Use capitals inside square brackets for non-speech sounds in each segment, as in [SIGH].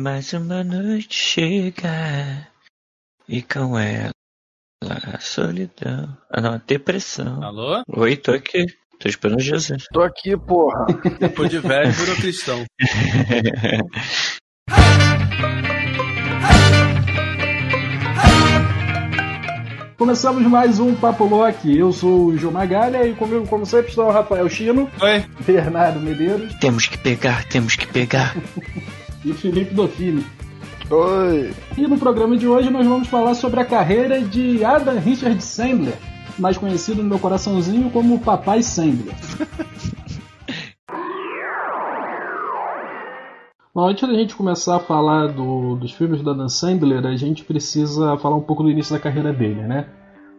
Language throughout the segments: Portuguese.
Mais uma noite chega e com ela a solidão. Ah, não, a depressão. Alô? Oi, tô aqui. Tô esperando Jesus. Tô aqui, porra. [LAUGHS] Depois de velho, virou cristão. [LAUGHS] Começamos mais um Papo Loki. Eu sou o João Magalha e comigo, como sempre, estão o Rafael Chino, Oi. Bernardo Medeiros temos que pegar, temos que pegar. [LAUGHS] e Felipe Dofini. Oi. E no programa de hoje nós vamos falar sobre a carreira de Adam Richard Sandler, mais conhecido no meu coraçãozinho como Papai Sandler. [LAUGHS] Bom, antes da gente começar a falar do- dos filmes do Adam Sandler, a gente precisa falar um pouco do início da carreira dele, né?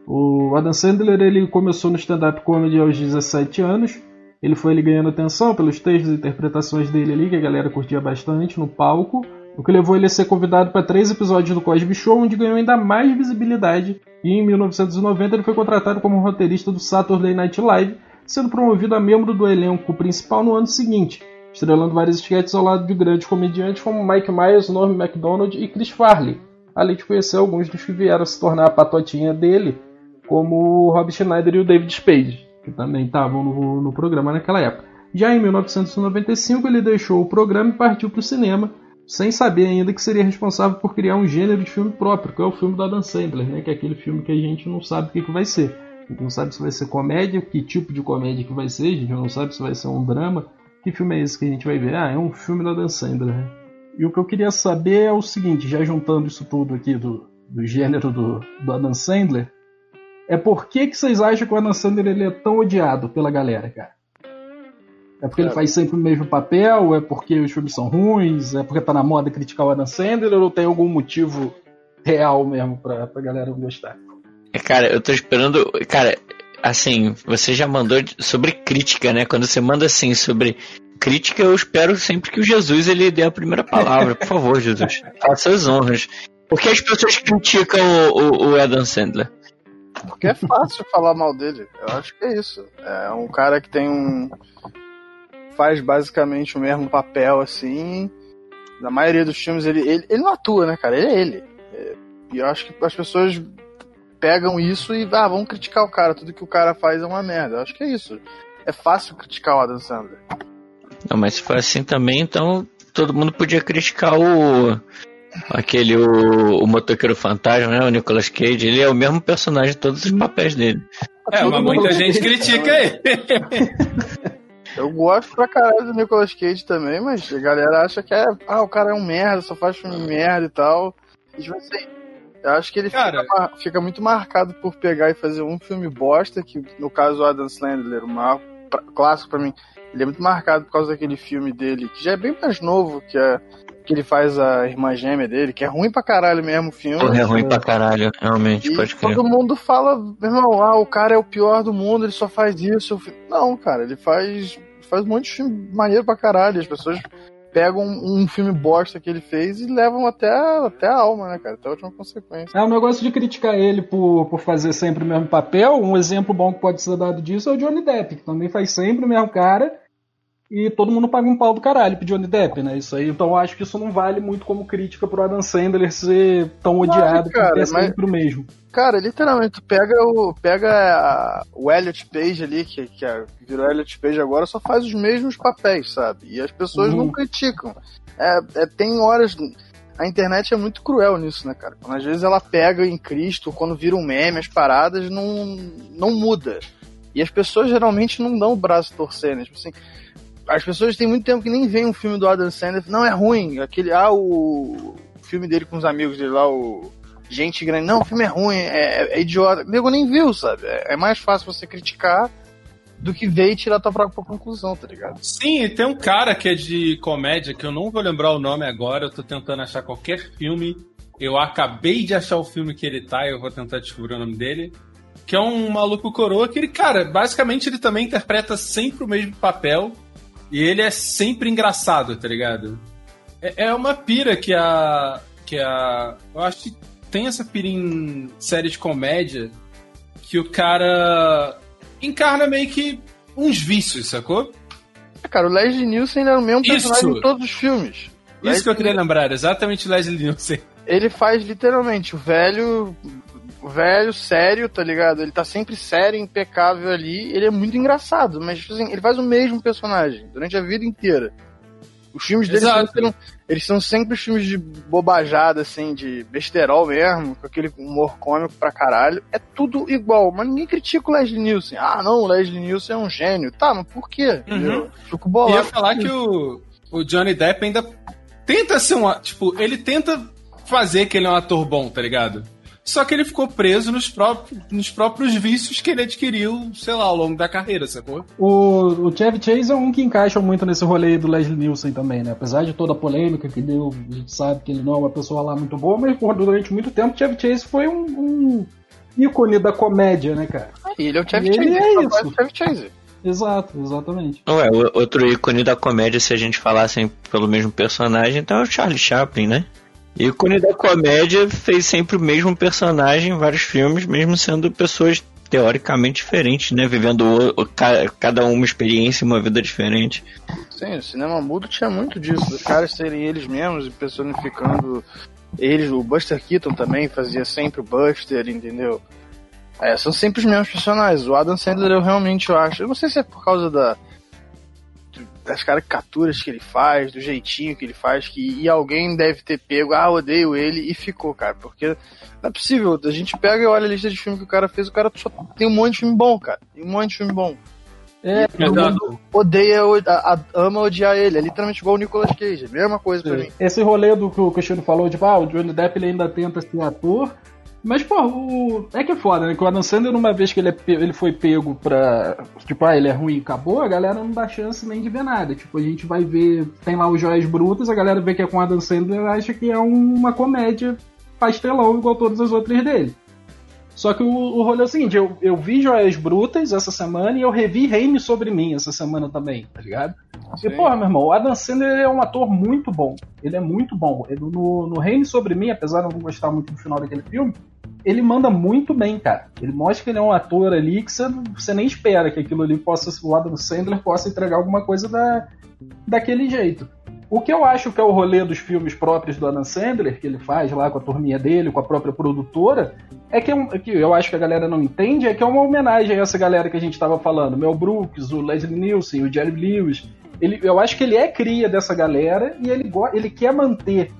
O Adam Sandler ele começou no stand-up comedy aos 17 anos. Ele foi ele ganhando atenção pelos textos e interpretações dele ali, que a galera curtia bastante no palco. O que levou ele a ser convidado para três episódios do Cosby Show, onde ganhou ainda mais visibilidade. E em 1990 ele foi contratado como roteirista do Saturday Night Live, sendo promovido a membro do elenco principal no ano seguinte, estrelando vários sketches ao lado de grandes comediantes como Mike Myers, Norm MacDonald e Chris Farley, além de conhecer alguns dos que vieram se tornar a patotinha dele, como o Rob Schneider e o David Spade, que também estavam no, no programa naquela época. Já em 1995 ele deixou o programa e partiu para o cinema, sem saber ainda que seria responsável por criar um gênero de filme próprio, que é o filme do Adam Sandler, né? que é aquele filme que a gente não sabe o que, que vai ser. A gente não sabe se vai ser comédia, que tipo de comédia que vai ser, a gente não sabe se vai ser um drama. Que filme é esse que a gente vai ver? Ah, é um filme do Adam Sandler. Né? E o que eu queria saber é o seguinte, já juntando isso tudo aqui do, do gênero do, do Adam Sandler, é por que, que vocês acham que o Adam Sandler ele é tão odiado pela galera, cara? É porque ele Cara. faz sempre o mesmo papel? É porque os filmes são ruins? É porque tá na moda criticar o Adam Sandler? Ou tem algum motivo real mesmo pra, pra galera gostar? É, Cara, eu tô esperando. Cara, assim, você já mandou sobre crítica, né? Quando você manda assim sobre crítica, eu espero sempre que o Jesus ele dê a primeira palavra. Por favor, Jesus. [LAUGHS] Faça as honras. Por que as pessoas criticam o, o- o Adam Sandler? Porque é fácil falar mal dele. Eu acho que é isso. É um cara que tem um. faz basicamente o mesmo papel assim. Na maioria dos filmes ele, ele, ele não atua, né, cara? Ele é ele. É, E eu acho que as pessoas pegam isso e ah, vão criticar o cara. Tudo que o cara faz é uma merda. Eu acho que é isso. É fácil criticar o Adam Sandler. Não, mas se for assim também, então todo mundo podia criticar o. Aquele, o, o motoqueiro fantasma, né? O Nicolas Cage. Ele é o mesmo personagem de todos os papéis dele. É, Todo mas muita gente dele. critica ele. Eu gosto pra caralho do Nicolas Cage também, mas a galera acha que é. Ah, o cara é um merda, só faz filme merda e tal. E tipo assim, eu acho que ele Cara- fica, fica muito marcado por pegar e fazer um filme bosta, que no caso o Adam Sandler, o maior pra- clássico pra mim, ele é muito marcado por causa daquele filme dele, que já é bem mais novo, que é que ele faz a irmã gêmea dele, que é ruim pra caralho mesmo o filme. Porra, é ruim pra caralho, realmente, E pode crer. todo mundo fala, meu irmão, ah, o cara é o pior do mundo, ele só faz isso. Não, cara, ele faz, faz um monte de filme maneiro pra caralho. As pessoas pegam um, um filme bosta que ele fez e levam até, até a alma, né, cara? Até a última consequência. É um negócio de criticar ele por, por fazer sempre o mesmo papel. Um exemplo bom que pode ser dado disso é o Johnny Depp, que também faz sempre o mesmo cara. E todo mundo paga um pau do caralho pro Johnny Depp, né? Isso aí. Então eu acho que isso não vale muito como crítica pro Adam Sandler ser tão odiado cara, por mas- sempre o mesmo. Cara, literalmente, tu pega o, pega a- o Elliot Page ali, que, que, é- virou Elliot Page agora, só faz os mesmos papéis, sabe? E as pessoas Uhum. não criticam. É, é, tem horas. A internet é muito cruel nisso, né, cara? Quando às vezes ela pega em Cristo, quando vira um meme, as paradas não, não muda. E as pessoas geralmente não dão o braço a torcer, né? Tipo assim, as pessoas têm muito tempo que nem veem um filme do Adam Sandler, não é ruim. Aquele, ah, o filme dele com os amigos dele lá, o gente grande. Não, o filme é ruim, é, é- é idiota. O nem viu, sabe? É, é mais fácil você criticar do que ver e tirar tua própria conclusão, tá ligado? Sim, e tem um cara que é de comédia, que eu não vou lembrar o nome agora, eu tô tentando achar qualquer filme. Eu acabei de achar o filme que ele tá, eu vou tentar descobrir o nome dele. Que é um maluco coroa que ele, cara, basicamente ele também interpreta sempre o mesmo papel. E ele é sempre engraçado, tá ligado? É, é uma pira que a. que a. Eu acho que tem essa pira em série de comédia que o cara encarna meio que uns vícios, sacou? Ah, Cara, o Leslie Nielsen era o mesmo Isso. personagem em todos os filmes. Isso que eu queria lembrar, exatamente Leslie Nielsen. Ele faz literalmente o velho. Velho, sério, tá ligado? Ele tá sempre sério, impecável ali. Ele é muito engraçado, mas tipo assim, ele faz o mesmo personagem durante a vida inteira. Os filmes dele são, eles são sempre filmes de bobajada, assim, de besterol mesmo, com aquele humor cômico pra caralho. É tudo igual, mas ninguém critica o Leslie Nielsen. Ah, não, o Leslie Nielsen é um gênio. Tá, mas por quê? Uhum. Fico bolado. Eu ia falar que o, o Johnny Depp ainda tenta ser um. Tipo, ele tenta fazer que ele é um ator bom, tá ligado? Só que ele ficou preso nos próprios, nos próprios vícios que ele adquiriu, sei lá, ao longo da carreira, sacou? O, o Chevy Chase é um que encaixa muito nesse rolê do Leslie Nielsen também, né? Apesar de toda a polêmica que deu, a gente sabe que ele não é uma pessoa lá muito boa, mas por, durante muito tempo o Chevy Chase foi um, um ícone da comédia, né, cara? Ele é o Chevy Chase. Ele é isso. É o Chevy Chase. Exato, exatamente. Ué, outro ícone da comédia, se a gente falasse pelo mesmo personagem, então é o Charlie Chaplin, né? Ícone da comédia fez sempre o mesmo personagem em vários filmes, mesmo sendo pessoas teoricamente diferentes, né? Vivendo o, o, cada uma experiência e uma vida diferente. Sim, o cinema mudo tinha muito disso, os caras serem eles mesmos e personificando eles. O Buster Keaton também fazia sempre o Buster, entendeu? É, são sempre os mesmos personagens. O Adam Sandler eu realmente acho. Eu não sei se é por causa da das caricaturas que ele faz, do jeitinho que ele faz, que e alguém deve ter pego, ah, odeio ele, e ficou, cara. Porque não é possível. A gente pega e olha a lista de filmes que o cara fez, o cara só tem um monte de filme bom, cara. Tem um monte de filme bom. É, odeia, a, a, ama odiar ele. É literalmente igual o Nicolas Cage. Mesma coisa Sim. pra mim. Esse rolê do que o Cristiano falou, tipo, ah, o Johnny Depp ele ainda tenta ser ator, mas, pô, o... é que é foda, né? Que o Adam Sandler, uma vez que ele, é pe... ele foi pego pra. Tipo, ah, ele é ruim e acabou, a galera não dá chance nem de ver nada. Tipo, a gente vai ver. Tem lá os Joias Brutas, a galera vê que é com o Adam Sandler acha que é uma comédia pastelão igual todas as outras dele. Só que o, o rolê é o seguinte: eu, eu vi Joias Brutas essa semana e eu revi Reine sobre mim essa semana também, tá ligado? Sim. E, porra, meu irmão, o Adam Sandler é um ator muito bom. Ele é muito bom. Ele, no, no Reine sobre mim, apesar de eu não gostar muito do final daquele filme, ele manda muito bem, cara. Ele mostra que ele é um ator ali que você, você nem espera que aquilo ali possa, o Adam Sandler possa entregar alguma coisa da, daquele jeito. O que eu acho que é o rolê dos filmes próprios do Adam Sandler, que ele faz lá com a turminha dele, com a própria produtora, é que, é que eu acho que a galera não entende, é que é uma homenagem a essa galera que a gente estava falando. Mel Brooks, o Leslie Nielsen, o Jerry Lewis. Ele, eu acho que ele é cria dessa galera e ele, ele quer manter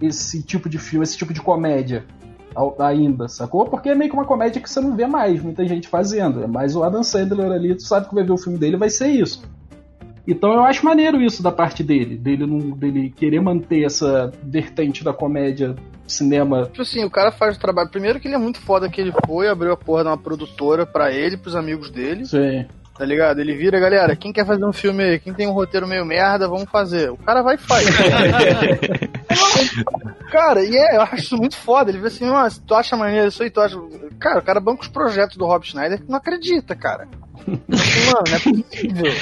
esse tipo de filme, esse tipo de comédia ainda, sacou? Porque é meio que uma comédia que você não vê mais muita gente fazendo. É mais o Adam Sandler ali, tu sabe que vai ver o filme dele vai ser isso. Então eu acho maneiro isso da parte dele, dele, não, dele querer manter essa vertente da comédia cinema. Tipo assim, o cara faz o trabalho. Primeiro que ele é muito foda que ele foi, abriu a porra de uma produtora para ele, pros amigos dele. Sim. Tá ligado? Ele vira, galera, quem quer fazer um filme aí? Quem tem um roteiro meio merda, vamos fazer. O cara vai e faz. [LAUGHS] cara, e é, eu acho isso muito foda. Ele vê assim, mas tu acha maneiro isso aí, tu acha. Cara, o cara banca os projetos do Rob Schneider que não acredita, cara. Mano, não é possível.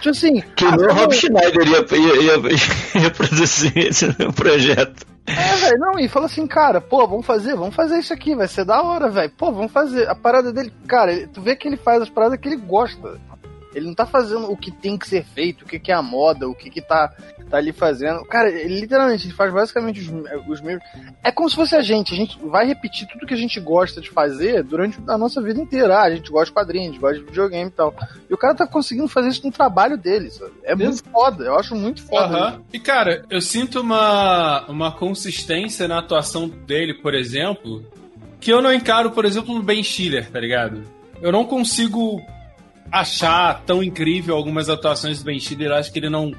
Tipo assim. Que ah, o Rob Schneider ia, ia, ia, ia produzir esse [LAUGHS] projeto. É, velho, não, e fala assim, cara, pô, vamos fazer, vamos fazer isso aqui, vai ser da hora, velho. Pô, vamos fazer. A parada dele, cara, ele, tu vê que ele faz as paradas que ele gosta. Ele não tá fazendo o que tem que ser feito, o que, que é a moda, o que, que tá, tá ali fazendo. Cara, literalmente ele faz basicamente os, os mesmos. É como se fosse a gente. A gente vai repetir tudo que a gente gosta de fazer durante a nossa vida inteira. Ah, a gente gosta de quadrinhos, a gente gosta de videogame e tal. E o cara tá conseguindo fazer isso no trabalho dele, sabe? É muito foda. Eu acho muito foda. Uhum. E, cara, eu sinto uma, uma consistência na atuação dele, por exemplo, que eu não encaro, por exemplo, no Ben Stiller, tá ligado? Eu não consigo achar tão incrível algumas atuações do Ben Stiller, eu acho que ele não,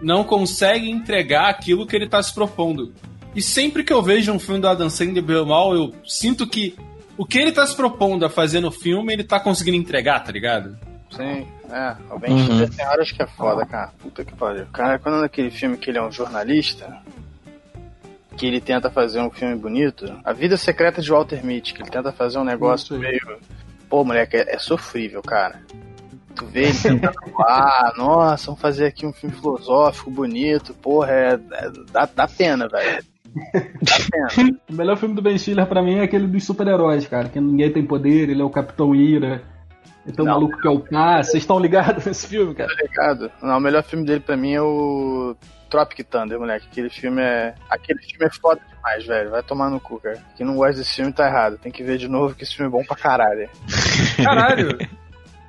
não consegue entregar aquilo que ele está se propondo. E sempre que eu vejo um filme do Adam Sandler bem mal, eu sinto que o que ele está se propondo a fazer no filme, ele está conseguindo entregar, tá ligado? Sim, é. O Ben Stiller uhum. tem horas que é foda, cara. Puta que pariu. Cara, quando naquele filme que ele é um jornalista, que ele tenta fazer um filme bonito, A Vida Secreta de Walter Mitty, que ele tenta fazer um negócio meio Pô, moleque, é, é sofrível, cara. Tu vê ele tentando, ah, nossa, vamos fazer aqui um filme filosófico, bonito, porra, é, é dá, dá pena, velho. [LAUGHS] o melhor filme do Ben Stiller pra mim é aquele dos super-heróis, cara, que ninguém tem poder, ele é o Capitão Ira. Então o maluco que é o K, vocês estão ligados nesse filme, cara? Tô ligado. Não, o melhor filme dele pra mim é o Tropic Thunder, moleque. Aquele filme é. Aquele filme é foda demais, velho. Vai tomar no cu, cara. Quem não gosta desse filme tá errado. Tem que ver de novo que esse filme é bom pra caralho. Caralho!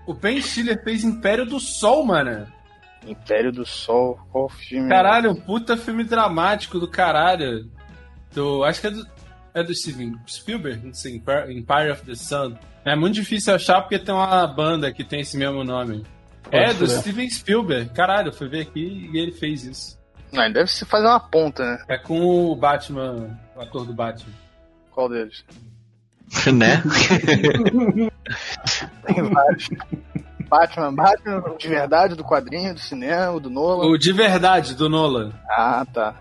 O Ben Stiller fez Império do Sol, mano. Império do Sol, qual filme? Caralho, um puta filme dramático do caralho. Do, acho que é do, é do Steven Spielberg, não sei, Empire of the Sun. É muito difícil achar porque tem uma banda que tem esse mesmo nome. Pode é, do Steven Spielberg. Caralho, eu fui ver aqui e ele fez isso. Não, ele deve se fazer uma ponta, né? É com o Batman, o ator do Batman. Qual deles? [LAUGHS] né? [LAUGHS] tem vários. Batman, Batman de verdade, do quadrinho, do cinema, do Nolan. O de verdade, do Nolan. Ah, tá.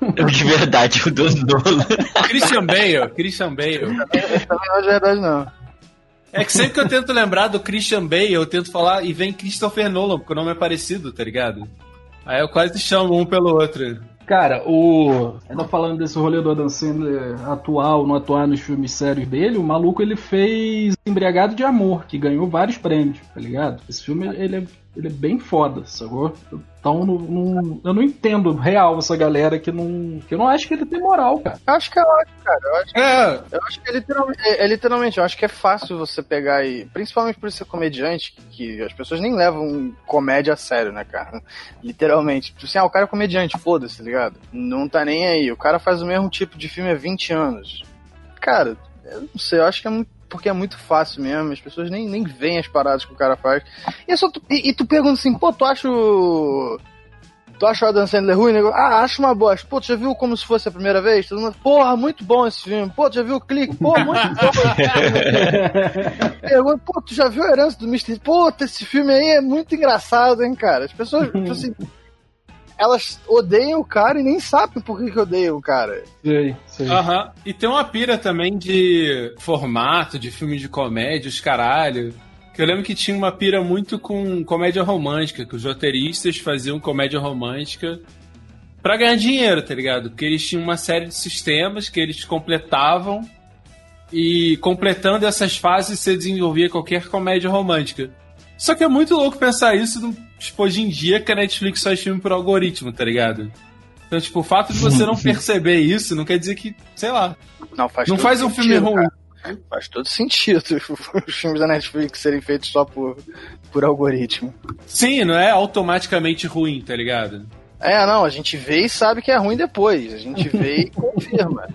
O de verdade, o do Nolan. Christian Bale, Christian Bale. Esse também não é de verdade, não. É que sempre que eu tento lembrar do Christian Bale, eu tento falar e vem Christopher Nolan, porque o nome é parecido, tá ligado? Aí eu quase chamo um pelo outro. Cara, o. Ainda falando desse rolê do Adam Sandler atual, não atuar nos filmes sérios dele, o maluco ele fez Embriagado de Amor, que ganhou vários prêmios, tá ligado? Esse filme ele é, ele é bem foda, sacou? Então não, não, eu não entendo real essa galera que não. que eu não acho que ele tem moral, cara. Eu acho que é ótimo, cara. Eu acho, é. eu acho que é literalmente, é, é, literalmente, eu acho que é fácil você pegar e. Principalmente por ser comediante, que as pessoas nem levam comédia a sério, né, cara? [LAUGHS] Literalmente. Tipo assim, ah, o cara é comediante, foda-se, tá ligado? Não tá nem aí. O cara faz o mesmo tipo de filme há 20 anos. Cara, eu não sei, eu acho que é muito porque é muito fácil mesmo, as pessoas nem, nem veem as paradas que o cara faz. E, é só tu, e, e tu pergunta assim, pô, tu acha o. Tu acha o Adam Sandler ruim? Nego? Ah, acho uma bosta. Pô, tu já viu como se fosse a primeira vez? Todo mundo, Porra, muito bom esse filme. Pô, tu já viu o clique? Pô, muito bom. [LAUGHS] Pergunta, pô, tu já viu a herança do Mr. Pô, esse filme aí é muito engraçado, hein, cara? As pessoas, tipo assim, elas odeiam o cara e nem sabem por que, que odeiam o cara. Sei, sei. Aham. E tem uma pira também de formato, de filme de comédia, os caralho. Que eu lembro que tinha uma pira muito com comédia romântica, que os roteiristas faziam comédia romântica para ganhar dinheiro, tá ligado? Porque eles tinham uma série de sistemas que eles completavam e completando essas fases você desenvolvia qualquer comédia romântica. Só que é muito louco pensar isso, tipo, hoje em dia que a Netflix faz filme por algoritmo, tá ligado? Então, tipo, o fato de você [LAUGHS] não perceber isso não quer dizer que, sei lá. Não faz, não faz um sentido, filme ruim. Cara. Faz todo sentido [LAUGHS] os filmes da Netflix serem feitos só por, por algoritmo. Sim, não é automaticamente ruim, tá ligado? É, não, a gente vê e sabe que é ruim depois. A gente [LAUGHS] vê e confirma.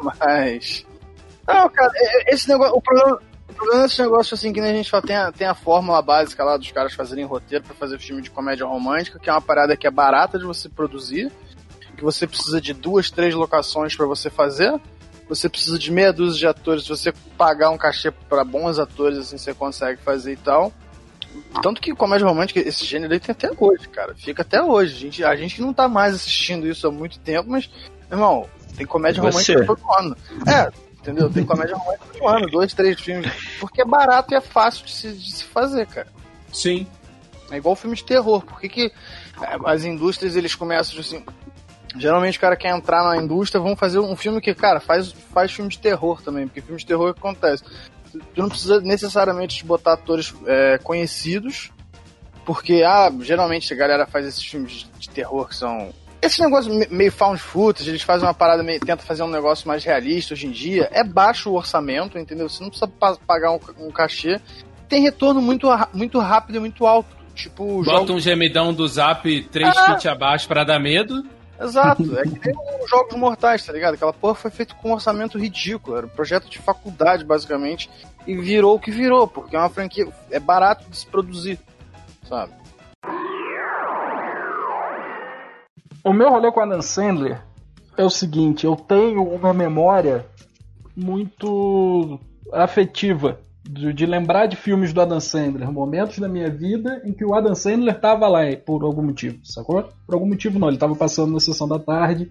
Mas. Não, cara, é, é, esse negócio. O problema, problema desse negócio, assim, que a gente fala, tem a, tem a fórmula básica lá dos caras fazerem roteiro para fazer filme de comédia romântica, que é uma parada que é barata de você produzir, que você precisa de duas, três locações para você fazer, você precisa de meia dúzia de atores, se você pagar um cachê para bons atores, assim, você consegue fazer e tal. Tanto que comédia romântica, esse gênero aí tem até hoje, cara. Fica até hoje. A gente, a gente não tá mais assistindo isso há muito tempo, mas, irmão, tem comédia romântica todo ano. É, entendeu? Tem comédia romântica um ano, dois, três filmes. Porque é barato e é fácil de se, de se fazer, cara. Sim. É igual filme de terror. Por que, que é, as indústrias eles começam assim. Geralmente o cara quer entrar na indústria, vão fazer um filme que, cara, faz, faz filme de terror também, porque filme de terror é o que acontece. Tu não precisa necessariamente botar atores é, conhecidos, porque, ah, geralmente a galera faz esses filmes de terror que são esse negócio meio found footage, eles fazem uma parada meio. tenta fazer um negócio mais realista hoje em dia. É baixo o orçamento, entendeu? Você não precisa pagar um, um cachê. Tem retorno muito, muito rápido e muito alto. Tipo. Bota jogo... um gemidão do zap 3 ah. feet abaixo para dar medo. Exato, [LAUGHS] é que nem os Jogos Mortais, tá ligado? Aquela porra foi feita com um orçamento ridículo, era um projeto de faculdade, basicamente, e virou o que virou, porque é uma franquia, é barato de se produzir, sabe? O meu rolê com Adam Sandler é o seguinte: eu tenho uma memória muito afetiva de, de, lembrar de filmes do Adam Sandler, momentos da minha vida em que o Adam Sandler estava lá por algum motivo, sacou? Por algum motivo não, ele estava passando na sessão da tarde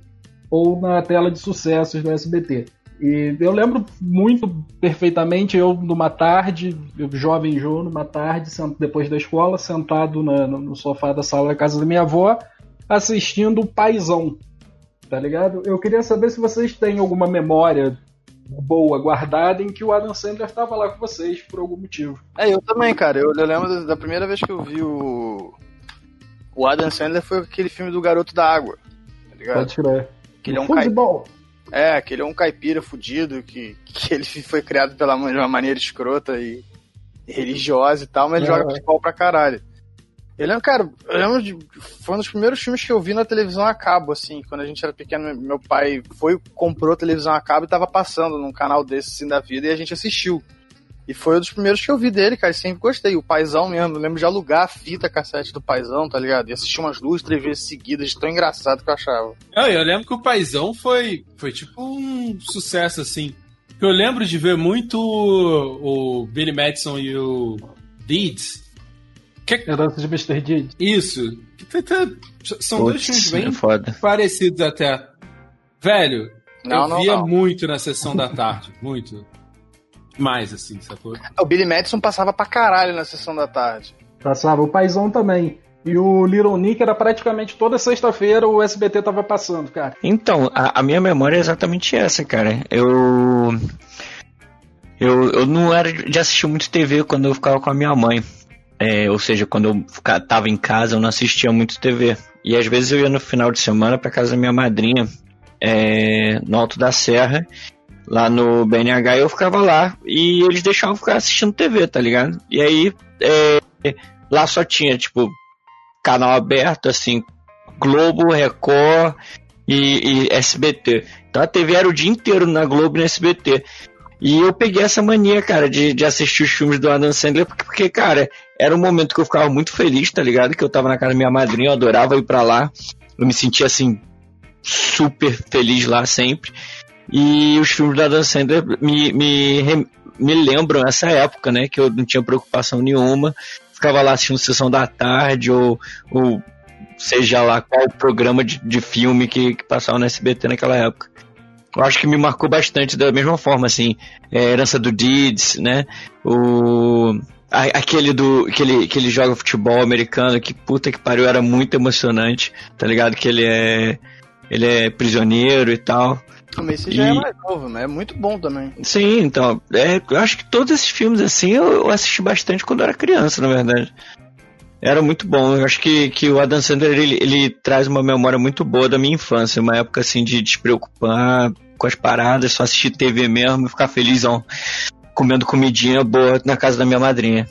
ou na tela de sucessos do SBT. E eu lembro muito perfeitamente eu numa tarde, eu, jovem João, numa tarde, depois da escola, sentado na, no sofá da sala da casa da minha avó, assistindo o Paizão, tá ligado? Eu queria saber se vocês têm alguma memória boa guardada em que o Adam Sandler estava lá com vocês por algum motivo. É, eu também, cara. Eu, eu lembro da primeira vez que eu vi o O Adam Sandler foi aquele filme do Garoto da Água. Tá ligado? Pode tirar. Que ele é um cai... É, que ele é um caipira fudido, que, que ele [LAUGHS] foi criado pela de uma maneira escrota e religiosa e tal, mas ele É. joga futebol pra caralho. Eu lembro, cara, eu lembro de. Foi um dos primeiros filmes que eu vi na televisão a cabo, assim. Quando a gente era pequeno, meu pai foi, comprou televisão a cabo e tava passando num canal desse assim da vida e a gente assistiu. E foi um dos primeiros que eu vi dele, cara. e Sempre gostei. O paizão mesmo. Eu lembro de alugar a fita cassete do paizão, tá ligado? E assistir umas duas, três vezes seguidas, de tão engraçado que eu achava. Não, eu lembro que o Paizão foi, foi tipo um sucesso, assim. Eu lembro de ver muito o, o Billy Madison e o Deeds. Que, Herança de Mr. Deed. isso. São dois Putz, filmes bem é foda. parecidos até. Velho, Não, eu não, via não. muito na sessão da tarde. [LAUGHS] Muito. Mais, assim, sacou? O Billy Madison passava pra caralho na sessão da tarde. Passava. O Paizão também. E o Little Nick era praticamente toda sexta-feira o SBT tava passando, cara. Então, a, a minha memória é exatamente essa, cara. Eu, eu. Eu não era de assistir muito TV quando eu ficava com a minha mãe. É, ou seja, quando eu tava em casa, eu não assistia muito TV. E às vezes eu ia no final de semana pra casa da minha madrinha, é, no Alto da Serra, lá no BNH, eu ficava lá. E eles deixavam ficar assistindo TV, tá ligado? E aí, é, lá só tinha, tipo, canal aberto, assim, Globo, Record e, e SBT. Então a TV era o dia inteiro na Globo e no SBT. E eu peguei essa mania, cara, de, de assistir os filmes do Adam Sandler, porque, porque, cara, era um momento que eu ficava muito feliz, tá ligado? Que eu tava na casa da minha madrinha, eu adorava ir pra lá. Eu me sentia, assim, super feliz lá sempre. E os filmes do Adam Sandler me, me, me lembram essa época, né? Que eu não tinha preocupação nenhuma. Ficava lá assistindo Sessão da Tarde ou, ou seja lá qual programa de, de filme que, que passava no SBT naquela época. Eu acho que me marcou bastante da mesma forma, assim, é, Herança do Deeds, né? O, a- aquele do que ele, que ele joga futebol americano, que puta que pariu, era muito emocionante, tá ligado? Que ele é ele é prisioneiro e tal. Mas esse já é E- mais novo, né? É muito bom também. Sim, então, é, eu acho que todos esses filmes assim eu, eu assisti bastante quando eu era criança, na verdade. Era muito bom. Eu acho que, que o Adam Sandler ele, ele traz uma memória muito boa da minha infância, uma época assim de despreocupar com as paradas, só assistir TV mesmo e ficar felizão comendo comidinha boa na casa da minha madrinha.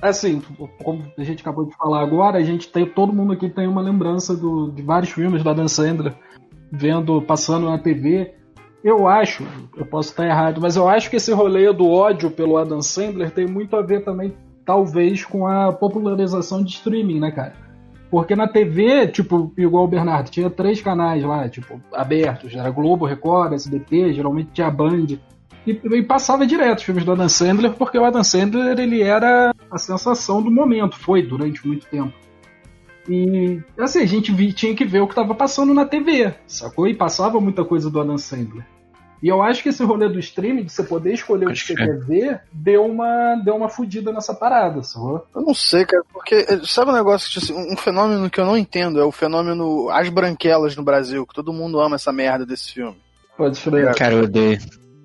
Assim, como a gente acabou de falar agora, a gente tem. Todo mundo aqui tem uma lembrança do- de vários filmes do Adam Sandler vendo, passando na TV. Eu acho, eu posso estar errado, mas eu acho que esse rolê do ódio pelo Adam Sandler tem muito a ver também, talvez, com a popularização de streaming, né, cara? Porque na TV, tipo, igual o Bernardo, tinha três canais lá, tipo, abertos. Era Globo, Record, SBT, geralmente tinha Band. E, e passava direto os filmes do Adam Sandler, porque o Adam Sandler, ele era a sensação do momento, foi durante muito tempo. E, assim, a gente vi- tinha que ver o que estava passando na TV, sacou? E passava muita coisa do Adam Sandler. E eu acho que esse rolê do streaming, de você poder escolher o que Pode você crer. quer ver, deu uma, deu uma fudida nessa parada, sacou? Eu não sei, cara, porque eh, sabe um negócio, que, assim, um fenômeno que eu não entendo, é o fenômeno As Branquelas no Brasil, que todo mundo ama essa merda desse filme. Pode escrever. Cara, eu odeio.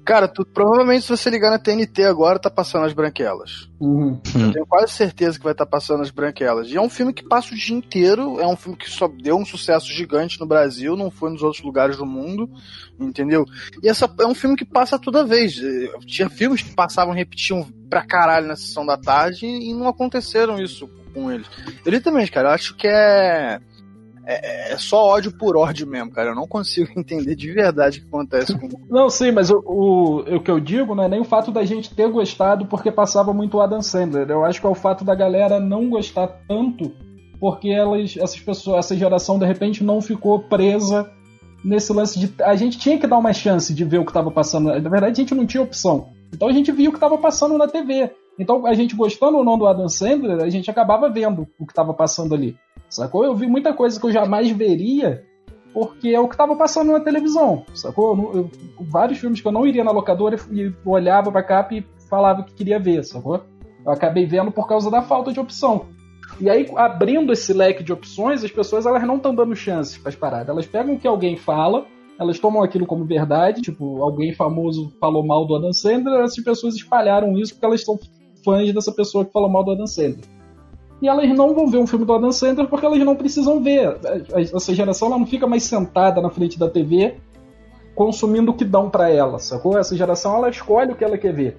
Cara, tu, provavelmente se você ligar na TNT agora, tá passando As Branquelas. Uhum. Eu tenho quase certeza que vai estar passando As Branquelas. E é um filme que passa o dia inteiro, é um filme que só deu um sucesso gigante no Brasil, não foi nos outros lugares do mundo, entendeu? E essa é um filme que passa toda vez. Tinha filmes que passavam, repetiam pra caralho na sessão da tarde e não aconteceram isso com eles. Eu literalmente, cara, eu acho que é. É, é só ódio por ódio mesmo, cara. Eu não consigo [LAUGHS] entender de verdade o que acontece com. Não, sim, mas o, o, o que eu digo não é nem o fato da gente ter gostado porque passava muito o Adam Sandler. Eu acho que é o fato da galera não gostar tanto porque elas, essas pessoas, essa geração de repente não ficou presa nesse lance de. A gente tinha que dar uma chance de ver o que estava passando. Na verdade, a gente não tinha opção. Então a gente via o que estava passando na TV. Então a gente gostando ou não do Adam Sandler, a gente acabava vendo o que estava passando ali. Sacou? Eu vi muita coisa que eu jamais veria porque é o que estava passando na televisão, sacou? Eu eu- vários filmes que eu não iria na locadora e olhava pra capa e falava que queria ver, sacou? Eu acabei vendo por causa da falta de opção. E aí, abrindo esse leque de opções, as pessoas elas não estão dando chances para as paradas. Elas pegam o que alguém fala, elas tomam aquilo como verdade, tipo, alguém famoso falou mal do Adam Sandler, essas pessoas espalharam isso porque elas são fãs dessa pessoa que falou mal do Adam Sandler. E elas não vão ver um filme do Adam Sandler porque elas não precisam ver. Essa geração ela não fica mais sentada na frente da TV consumindo o que dão para ela, sacou? Essa geração ela escolhe o que ela quer ver.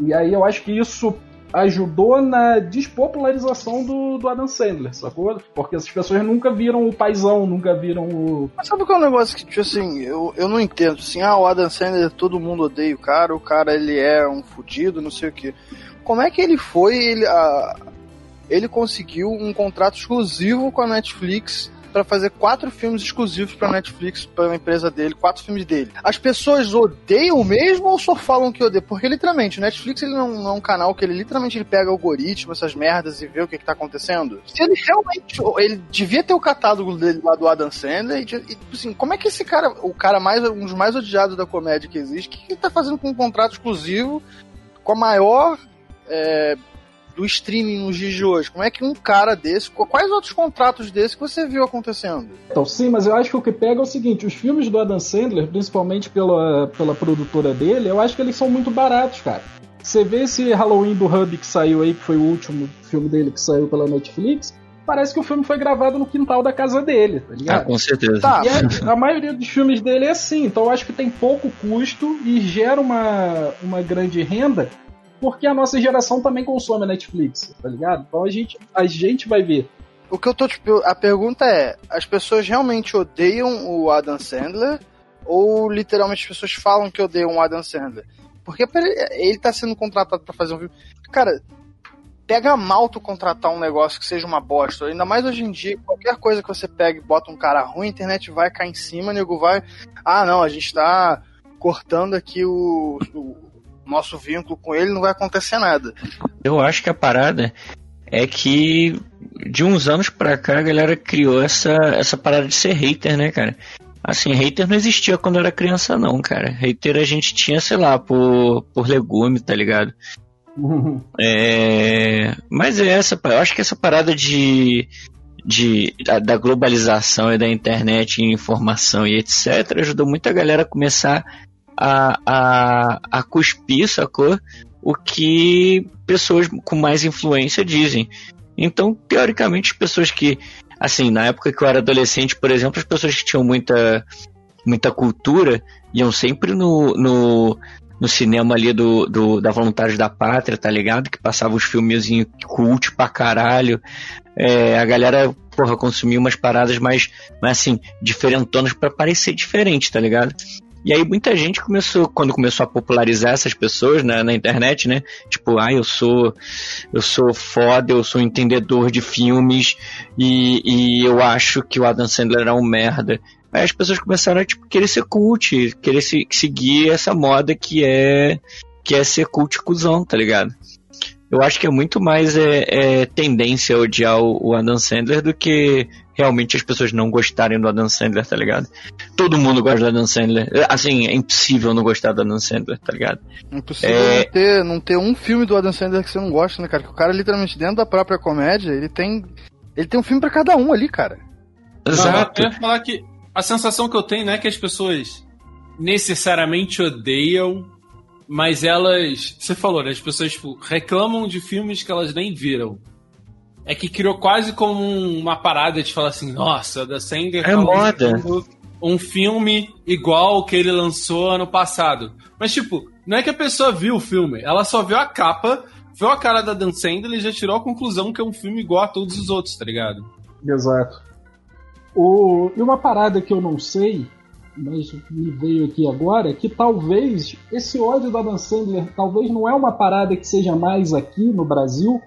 E aí eu acho que isso ajudou na despopularização do, do Adam Sandler, sacou? Porque essas pessoas nunca viram o paizão, nunca viram o. Mas sabe qual é o negócio que, tipo assim, eu, eu não entendo. Assim, ah, o Adam Sandler, todo mundo odeia o cara, o cara ele é um fudido, não sei o que. Como é que ele foi, ele, a, ele conseguiu um contrato exclusivo com a Netflix para fazer quatro filmes exclusivos para Netflix, para a empresa dele, quatro filmes dele. As pessoas odeiam mesmo ou só falam que odeiam? Porque literalmente, o Netflix ele não, não, é um canal que ele literalmente ele pega algoritmo, essas merdas e vê o que, que tá acontecendo. Se ele realmente. Ele devia ter o catálogo dele lá do Adam Sandler e, e tipo assim, como é que esse cara, o cara mais, um dos mais odiados da comédia que existe, o que, que ele tá fazendo com um contrato exclusivo com a maior é, do streaming nos dias de hoje? Como é que um cara desse, quais outros contratos desse que você viu acontecendo? Então, sim, mas eu acho que o que pega é o seguinte: os filmes do Adam Sandler, principalmente pela, pela produtora dele, eu acho que eles são muito baratos, cara. Você vê esse Halloween do Hub que saiu aí, que foi o último filme dele que saiu pela Netflix, parece que o filme foi gravado no quintal da casa dele, tá ligado? Ah, com certeza. Tá, a, a, maioria dos filmes dele é assim, então eu acho que tem pouco custo e gera uma, uma grande renda porque a nossa geração também consome a Netflix, tá ligado? Então a gente, a gente vai ver. O que eu tô tipo, a pergunta é: as pessoas realmente odeiam o Adam Sandler ou literalmente as pessoas falam que odeiam o Adam Sandler? Porque ele tá sendo contratado para fazer um filme. Cara, pega mal tu contratar um negócio que seja uma bosta. Ainda mais hoje em dia, qualquer coisa que você pega e bota um cara ruim, a internet vai cair em cima, nego vai. Ah, não, a gente tá cortando aqui o, o nosso vínculo com ele, não vai acontecer nada. Eu acho que a parada é que de uns anos pra cá a galera criou essa, essa parada de ser hater, né, cara? Assim, hater não existia quando eu era criança, não, cara. Hater a gente tinha, sei lá, por, por legume, tá ligado? [LAUGHS] é, mas é essa, eu acho que essa parada de, de da, da globalização e da internet e informação e etc ajudou muito a galera a começar a, a, a cuspir, sacou? O que pessoas com mais influência dizem. Então, teoricamente, as pessoas que, assim, na época que eu era adolescente, por exemplo, as pessoas que tinham muita, muita cultura iam sempre no, no, no cinema ali do, do, da Vontade da Pátria, tá ligado? Que passava os filmezinhos cult pra caralho. É, a galera, porra, consumia umas paradas mais, mais assim, diferentonas para parecer diferente, tá ligado? E aí muita gente começou, quando começou a popularizar essas pessoas né, na internet, né? Tipo, ah, eu sou eu sou foda, eu sou entendedor de filmes e, e eu acho que o Adam Sandler é um merda. Aí as pessoas começaram a tipo, querer ser cult, querer se, seguir essa moda que é que é ser cult cuzão, tá ligado? Eu acho que é muito mais é, é tendência a odiar o, o Adam Sandler do que realmente as pessoas não gostarem do Adam Sandler, tá ligado? Todo mundo gosta do Adam Sandler. Assim, é impossível não gostar do Adam Sandler, tá ligado? É impossível é... Não, ter, não ter um filme do Adam Sandler que você não gosta, né, cara? Que o cara, literalmente, dentro da própria comédia, ele tem. Ele tem um filme para cada um ali, cara. Exato. eu ia falar que a sensação que eu tenho não é que as pessoas necessariamente odeiam, mas elas. Você falou, né? As pessoas tipo, reclamam de filmes que elas nem viram é que criou quase como uma parada de falar assim, nossa, da Sandler é moda. um filme igual que ele lançou ano passado. Mas tipo, não é que a pessoa viu o filme, ela só viu a capa, viu a cara da Dan Sandler e já tirou a conclusão que é um filme igual a todos os outros, tá ligado? Exato. O... E uma parada que eu não sei, mas me veio aqui agora, que talvez esse ódio da Dan Sandler talvez não é uma parada que seja mais aqui no Brasil,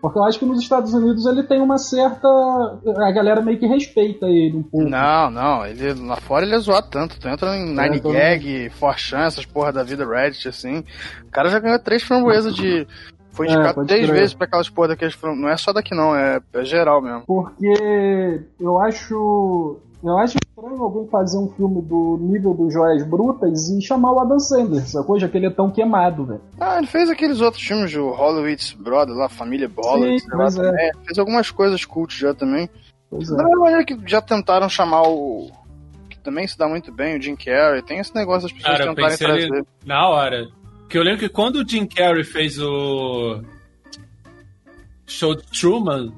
porque eu acho que nos Estados Unidos ele tem uma certa. A galera meio que respeita ele um pouco. Não, não. Ele, lá fora ele é zoado tanto. Tu entra em Nine é, Gag, Forchan, essas porra da vida Reddit, assim. O cara já ganhou três framboesas de. Foi é, indicado é, três crer. vezes pra aquelas porra daqueles. Não é só daqui não, é, é geral mesmo. Porque eu acho. Eu acho estranho alguém fazer um filme do nível do Joias Brutas e chamar o Adam Sandler, sacou? Já que ele é tão queimado, velho. Ah, ele fez aqueles outros filmes, o Hollywood's Brother, lá, Família Bollett, mas é. é. Fez algumas coisas cult já também. Pois é. Da mesma maneira que já tentaram chamar o. Que também se dá muito bem, o Jim Carrey. Tem esse negócio das pessoas Cara, tentarem trazer. Na hora. Que eu lembro que quando o Jim Carrey fez o Show de Truman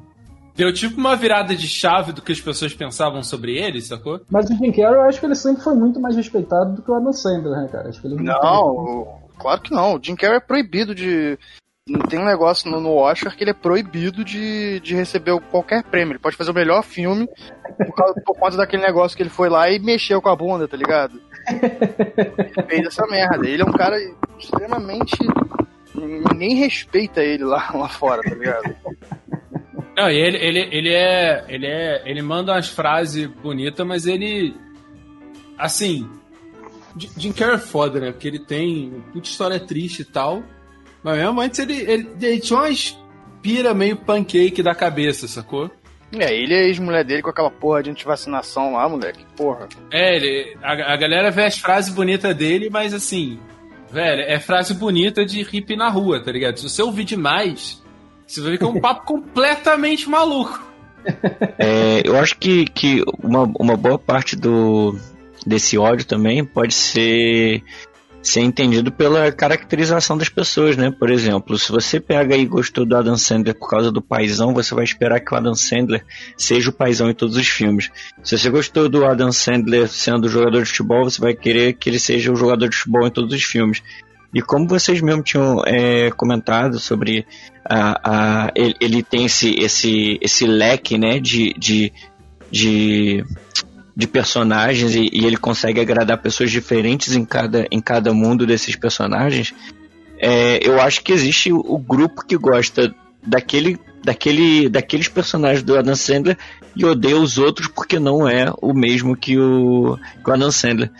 deu tipo uma virada de chave do que as pessoas pensavam sobre ele, sacou? Mas o Jim Carrey, eu acho que ele sempre foi muito mais respeitado do que o Adam Sandler, né, cara? Acho que ele não, claro que não. O Jim Carrey é proibido de. Tem um negócio no, no Oscar que ele é proibido de, de receber qualquer prêmio. Ele pode fazer o melhor filme por, causa, por conta daquele negócio que ele foi lá e mexeu com a bunda, tá ligado? Ele fez essa merda. Ele é um cara extremamente. Ninguém respeita ele lá, lá fora, tá ligado? Não, e ele, ele, ele é. Ele é. Ele manda umas frases bonitas, mas ele. Assim. Jim Carrey é foda, né? Porque ele tem muita história triste e tal. Mas mesmo antes ele, ele, ele tinha uma pira meio pancake da cabeça, sacou? É, ele a ex-mulher dele com aquela porra de antivacinação lá, moleque. Porra. É, ele, a, a galera vê as frases bonitas dele, mas assim, velho, é frase bonita de hippie na rua, tá ligado? Se você ouvir demais, você vai ver que é um papo completamente maluco. É, eu acho que, que uma, uma boa parte do, desse ódio também pode ser ser entendido pela caracterização das pessoas, né? Por exemplo, se você pega e gostou do Adam Sandler por causa do paizão, você vai esperar que o Adam Sandler seja o paizão em todos os filmes. Se você gostou do Adam Sandler sendo jogador de futebol, você vai querer que ele seja o jogador de futebol em todos os filmes. E como vocês mesmo tinham é, comentado sobre a, a ele, ele, tem esse, esse, esse leque né, de, de, de de personagens e, e, ele consegue agradar pessoas diferentes em cada, em cada mundo desses personagens, é, eu acho que existe o, grupo que gosta daquele, daquele, daqueles personagens do Adam Sandler e odeia os outros porque não é o mesmo que o, que o Adam Sandler.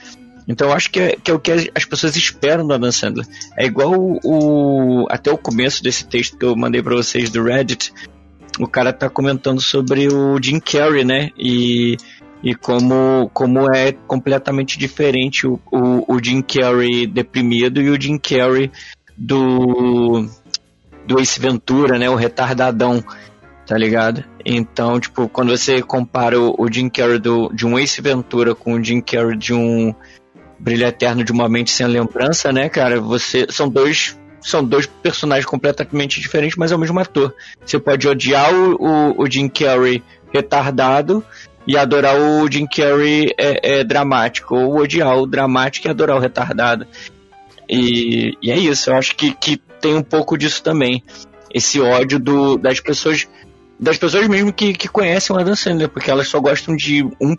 Então acho que é, que é o que as pessoas esperam do Adam Sandler. É igual o, o até o começo desse texto que eu mandei para vocês do Reddit, o cara tá comentando sobre o Jim Carrey, né? E e como, como é completamente diferente o, o, o Jim Carrey deprimido e o Jim Carrey do, do Ace Ventura, né? O retardadão, tá ligado? Então, tipo, quando você compara o, o Jim Carrey do, de um Ace Ventura com o Jim Carrey de um Brilho Eterno de uma Mente Sem Lembrança, né, cara? Você, são dois são dois personagens completamente diferentes, mas é o mesmo ator. Você pode odiar o, o, o Jim Carrey retardado e adorar o Jim Carrey é, é, dramático, ou odiar o dramático e adorar o retardado. E, e é isso, eu acho que, que tem um pouco disso também. Esse ódio do, das pessoas das pessoas mesmo que, que conhecem o Adam Sandler, porque elas só gostam de um,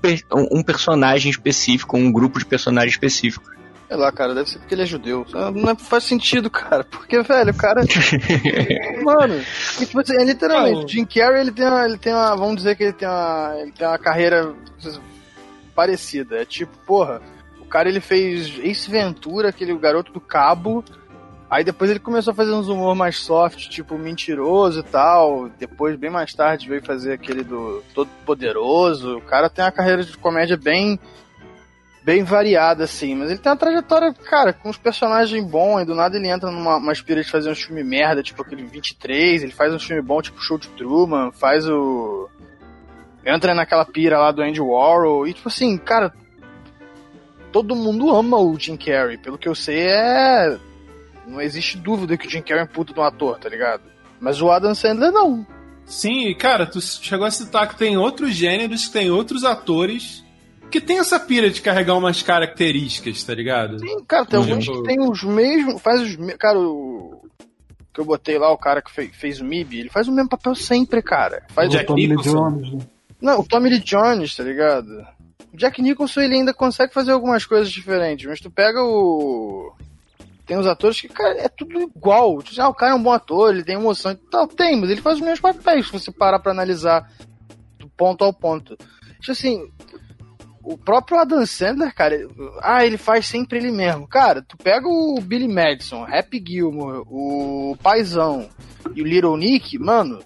um personagem específico, um grupo de personagens específicos. Sei lá, cara, deve ser porque ele é judeu. Não é, faz sentido, cara. Porque, velho, o cara. [LAUGHS] Mano, tipo assim, é literalmente, o Jim Carrey, ele tem, uma, ele tem uma. Vamos dizer que ele tem uma. Ele tem uma carreira parecida. É tipo, porra, o cara ele fez Ace Ventura, aquele garoto do cabo. Aí depois ele começou a fazer uns humor mais soft, tipo mentiroso e tal. Depois, bem mais tarde, veio fazer aquele do Todo Poderoso. O cara tem uma carreira de comédia bem bem variada, assim. Mas ele tem uma trajetória, cara, com os personagens bons, e do nada ele entra numa uma espírito de fazer um filme merda, tipo aquele 23, ele faz um filme bom, tipo Show de Truman, faz o. Entra naquela pira lá do Andy Warhol, e tipo assim, cara. Todo mundo ama o Jim Carrey, pelo que eu sei é. Não existe dúvida que o Jim Carrey é um puto de um ator, tá ligado? Mas o Adam Sandler não. Sim, cara, tu chegou a citar que tem outros gêneros, que tem outros atores que tem essa pira de carregar umas características, tá ligado? Sim, cara, tem alguns que tem os mesmos. Faz os Cara, o. Que eu botei lá, o cara que fez, fez o MIB, ele faz o mesmo papel sempre, cara. Faz o Jack Nicholson. Né? Não, o Tommy Lee Jones, tá ligado? O Jack Nicholson ele ainda consegue fazer algumas coisas diferentes, mas tu pega o. Tem uns atores que, cara, é tudo igual. Tu diz, ah, o cara é um bom ator, ele tem emoção. Tal, tem, mas ele faz os mesmos papéis, se você parar pra analisar do ponto ao ponto. Tipo assim, o próprio Adam Sandler, cara, ah, ele faz sempre ele mesmo. Cara, tu pega o Billy Madison, Happy Gilmore, o Paizão e o Little Nick, mano,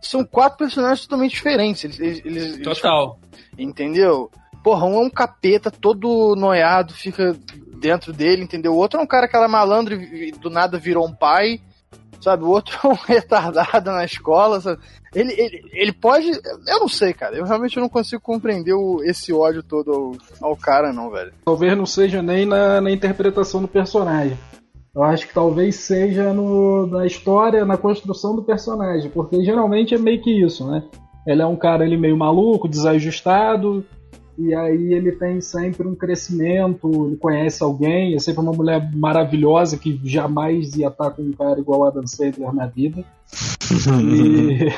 são quatro personagens totalmente diferentes. Eles, eles, Total. Eles, entendeu? Porra, um é um capeta todo noiado, fica dentro dele, entendeu? O outro é um cara que era malandro e do nada virou um pai, sabe? O outro [LAUGHS] é um retardado na escola, sabe? Ele, ele, ele pode. Eu não sei, cara. Eu realmente não consigo compreender o, esse ódio todo ao, ao, cara, não, velho. Talvez não seja nem na, na interpretação do personagem. Eu acho que talvez seja no, na história, na construção do personagem, porque geralmente é meio que isso, né? Ele é um cara ele meio maluco, desajustado, e aí ele tem sempre um crescimento, ele conhece alguém, é sempre uma mulher maravilhosa que jamais ia estar com um cara igual a Adam Sandler na vida. e,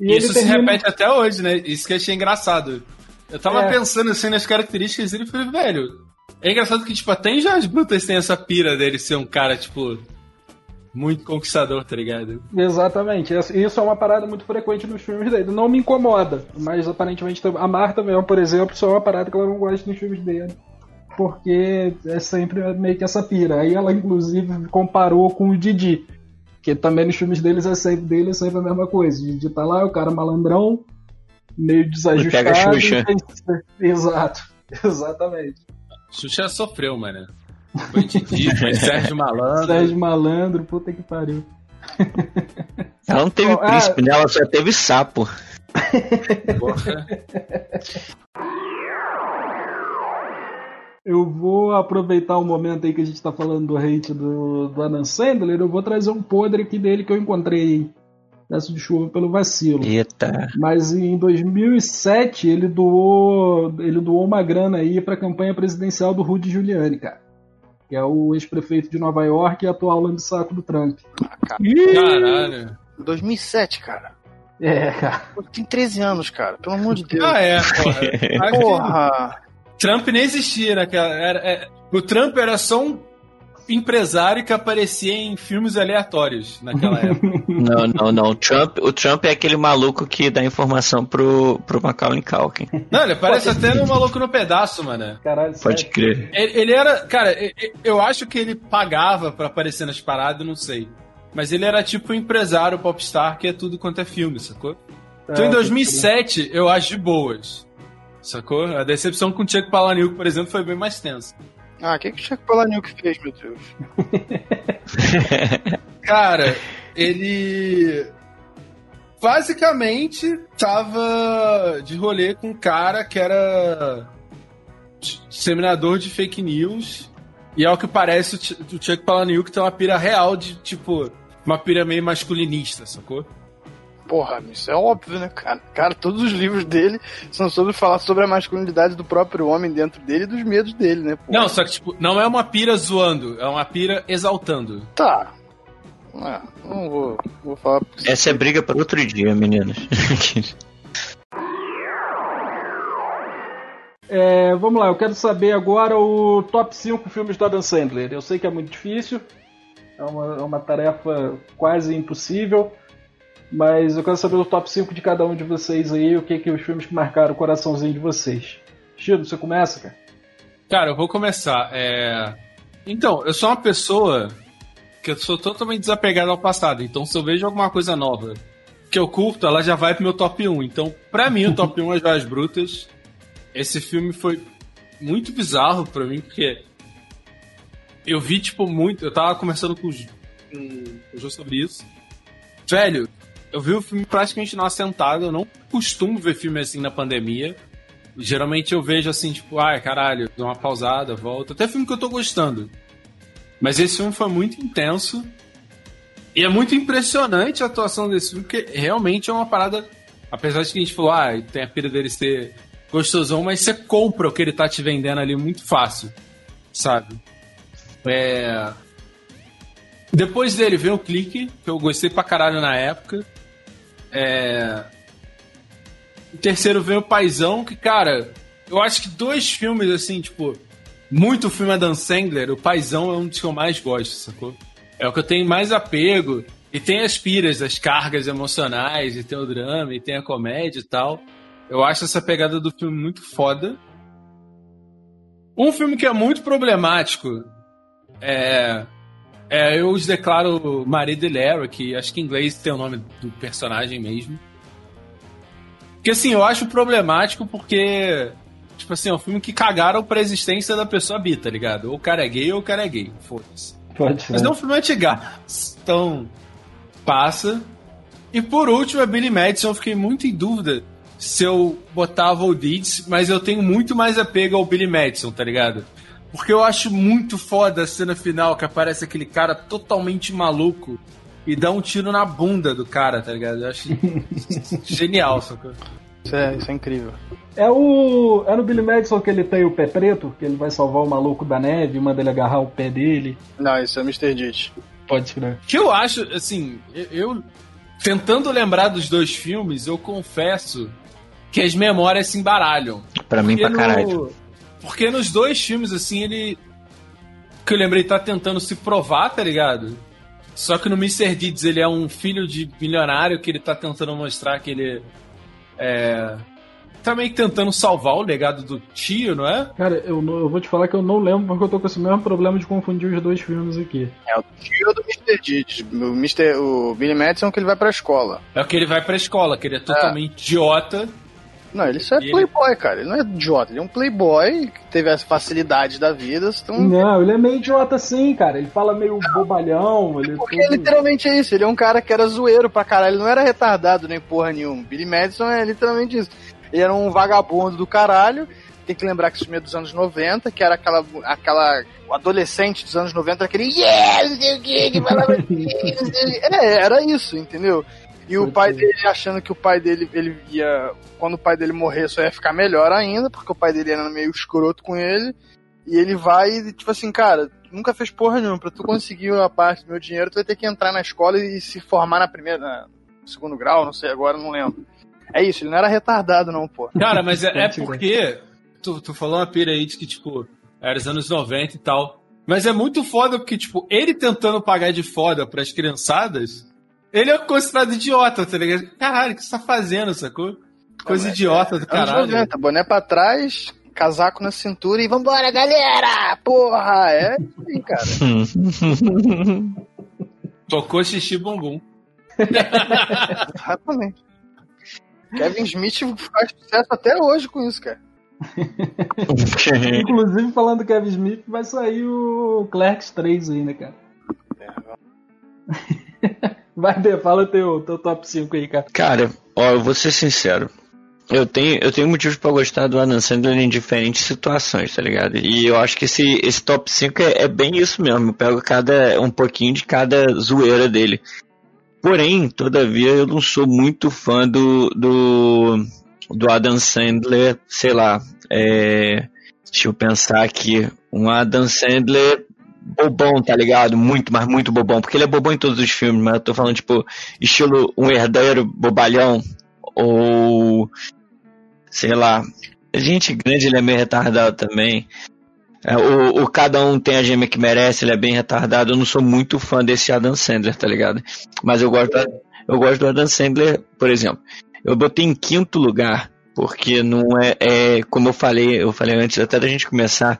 [LAUGHS] e Isso se repete até hoje, né? Isso que eu achei engraçado. Eu tava é. pensando assim nas características dele e falei, velho, é engraçado que, tipo, até em Jorge Brutas tem essa pira dele ser um cara, tipo, muito conquistador, tá ligado? Exatamente. Isso é uma parada muito frequente nos filmes dele. Não me incomoda, mas aparentemente a Marta mesmo, por exemplo, só é uma parada que ela não gosta nos filmes dele. Porque é sempre meio que essa pira. Aí ela, inclusive, comparou com o Didi. Que também nos filmes deles é sempre dele, é sempre a mesma coisa. O Didi tá lá, o cara malandrão, meio desajustado. Pega a Xuxa. [LAUGHS] Exato, exatamente. Xuxa sofreu, mano. Foi Sérgio Malandro. Sérgio Malandro, puta que pariu. Ela não teve oh, príncipe, ah... né? Ela só teve sapo. Porra. Eu vou aproveitar o momento aí que a gente tá falando do hate do, do Adam Sandler, eu vou trazer um podre aqui dele que eu encontrei nessa de chuva pelo vacilo. Eita. Mas em 2007 ele doou, ele doou uma grana aí pra campanha presidencial do Rudy Giuliani, cara que é o ex-prefeito de Nova York e atual lambissaco do Trump. Caralho. 2007, cara. É, cara. Tem 13 anos, cara. Pelo amor de Deus. Ah, é, porra. porra. Trump nem existia naquela. Era, é, o Trump era só um empresário que aparecia em filmes aleatórios naquela [LAUGHS] época. Não, não, não. O Trump, o Trump é aquele maluco que dá informação pro, pro Macaulay Culkin. Não, ele parece Pode até um maluco no pedaço, mano. Caralho, Pode crer. Ele, ele, era. Cara, eu acho que ele pagava pra aparecer nas paradas, não sei. Mas ele era tipo um empresário popstar que é tudo quanto é filme, sacou? Então em 2007 é, eu acho de boas. Sacou? A decepção com o Chuck Palahniuk, por exemplo, foi bem mais tensa. Ah, o que, que o Chuck Palahniuk fez, meu Deus? [LAUGHS] Cara, ele basicamente tava de rolê com um cara que era disseminador de fake news. E ao que parece, o Chuck Palahniuk tem uma pira real de, tipo, uma pira meio masculinista, sacou? Porra, isso é óbvio, né, cara? Cara, todos os livros dele são sobre falar sobre a masculinidade do próprio homem dentro dele e dos medos dele, né? Porra. Não, só que, tipo, não é uma pira zoando, é uma pira exaltando. Tá. Ah, não vou, vou falar. Essa é briga para outro dia, meninos. [LAUGHS] é, vamos lá, eu quero saber agora o top 5 filmes do Adam Sandler. Eu sei que é muito difícil, é uma, é uma tarefa quase impossível. Mas eu quero saber o top 5 de cada um de vocês aí, o que que os filmes que marcaram o coraçãozinho de vocês. Chido, você começa, cara? Cara, eu vou começar. É... Então, eu sou uma pessoa que eu sou totalmente desapegado ao passado. Então, se eu vejo alguma coisa nova que eu curto, ela já vai pro meu top 1. Então, pra mim, o top 1 [LAUGHS] é Joias Brutas. Esse filme foi muito bizarro pra mim, porque eu vi, tipo, muito. Eu tava conversando com o Jô sobre isso. Velho, eu vi o filme praticamente não assentado. Eu não costumo ver filme assim na pandemia. Geralmente eu vejo assim, tipo, ai, caralho, dou uma pausada, volto. Até filme que eu tô gostando. Mas esse filme foi muito intenso. E é muito impressionante a atuação desse filme, porque realmente é uma parada. Apesar de que a gente falou, ah, tem a pira dele ser gostosão, mas você compra o que ele tá te vendendo ali muito fácil, sabe? É. Depois dele veio o clique, que eu gostei pra caralho na época. É... O terceiro veio o Paizão, que, cara, eu acho que dois filmes, assim, tipo, muito filme Adam Sandler, o Paizão é um dos que eu mais gosto, sacou? É o que eu tenho mais apego. E tem as piras, as cargas emocionais, e tem o drama, e tem a comédia e tal. Eu acho essa pegada do filme muito foda. Um filme que é muito problemático é é, eu os declaro Marie Delera, que acho que em inglês tem o nome do personagem mesmo. Porque assim, eu acho problemático porque. Tipo assim, é um filme que cagaram pra existência da pessoa bi, tá ligado? Ou o cara é gay ou o cara é gay. Foda-se. Pode Mas não é um filme antigaço. Então, passa. E por último, a Billy Madison, eu fiquei muito em dúvida se eu botava o Deeds, mas eu tenho muito mais apego ao Billy Madison, tá ligado? Porque eu acho muito foda a cena final que aparece aquele cara totalmente maluco e dá um tiro na bunda do cara, tá ligado? Eu acho [LAUGHS] genial, sacou? Isso é, isso é incrível. É o. É no Billy Madison que ele tem o pé preto, que ele vai salvar o maluco da neve, manda ele agarrar o pé dele. Não, isso é Mr. Ditch. Pode crer. que eu acho, assim, eu, eu- tentando lembrar dos dois filmes, eu confesso que as memórias se embaralham. Pra mim, pra caralho. Porque nos dois filmes, assim, ele. Que eu lembrei, tá tentando se provar, tá ligado? Só que no Mr. Deeds ele é um filho de milionário que ele tá tentando mostrar que ele. É. Tá meio que tentando salvar o legado do tio, não é? Cara, eu, não- eu vou te falar que eu não lembro porque eu tô com esse mesmo problema de confundir os dois filmes aqui. É o tio do Mr. Ditch. O, Mr., o Billy Madison que ele vai pra escola. É o que ele vai pra escola, que ele é totalmente idiota. Não, ele só é E ele- playboy, cara. Ele não é idiota. Ele é um playboy que teve as facilidades da vida. Então... Não, ele é meio idiota sim, cara. Ele fala meio bobalhão. Ele é Porque todo- literalmente é isso. Ele é um cara que era zoeiro pra caralho. Ele não era retardado nem porra nenhuma. Billy Madison é literalmente isso. Ele era um vagabundo do caralho. Tem que lembrar que isso é dos anos 90, que era aquela. aquela o adolescente dos anos 90, aquele yeah, não sei o que, que falava assim. É, era isso, entendeu? E o pai dele achando que o pai dele, ele ia. Quando o pai dele morrer, só ia ficar melhor ainda, porque o pai dele era meio escroto com ele. E ele vai, e, tipo assim, cara, nunca fez porra nenhuma. Pra tu conseguir uma parte do meu dinheiro, tu vai ter que entrar na escola e se formar na primeira. na- segundo grau, não sei, agora não lembro. É isso, ele não era retardado, não, pô. Cara, mas é, é porque. Tu, tu falou uma pira aí de que, tipo, era os anos 90 e tal. Mas é muito foda porque, tipo, ele tentando pagar de foda pras criançadas, ele é considerado idiota, tá ligado? Caralho, o que você tá fazendo, sacou? Coisa Mas idiota do Anos caralho. 90, boné pra trás, casaco na cintura e vambora, galera! Porra! É assim, cara. [LAUGHS] Tocou xixi bumbum. [LAUGHS] Exatamente. Kevin Smith faz sucesso até hoje com isso, cara. [LAUGHS] Inclusive, falando do Kevin Smith, vai sair o Clerks 3 aí, né, cara? Vai, Dê, fala teu, teu top 5 aí, cara. Cara, ó, eu vou ser sincero. Eu tenho, eu tenho motivos pra gostar do Adam Sandler em diferentes situações, tá ligado? E eu acho que esse, esse top 5 é, é bem isso mesmo. Eu pego cada, um pouquinho de cada zoeira dele. Porém, todavia, eu não sou muito fã do, do, do Adam Sandler, sei lá, é, deixa eu pensar aqui, um Adam Sandler bobão, tá ligado? Muito, mas muito bobão, porque ele é bobão em todos os filmes, mas eu tô falando, tipo, estilo um herdeiro bobalhão, ou, sei lá, gente grande ele é meio retardado também. É, o, o Cada Um Tem a Gêmea que Merece, ele é bem retardado. Eu não sou muito fã desse Adam Sandler, tá ligado? Mas eu gosto, eu gosto do Adam Sandler, por exemplo. Eu botei em quinto lugar, porque não é, é. Como eu falei, eu falei antes até da gente começar,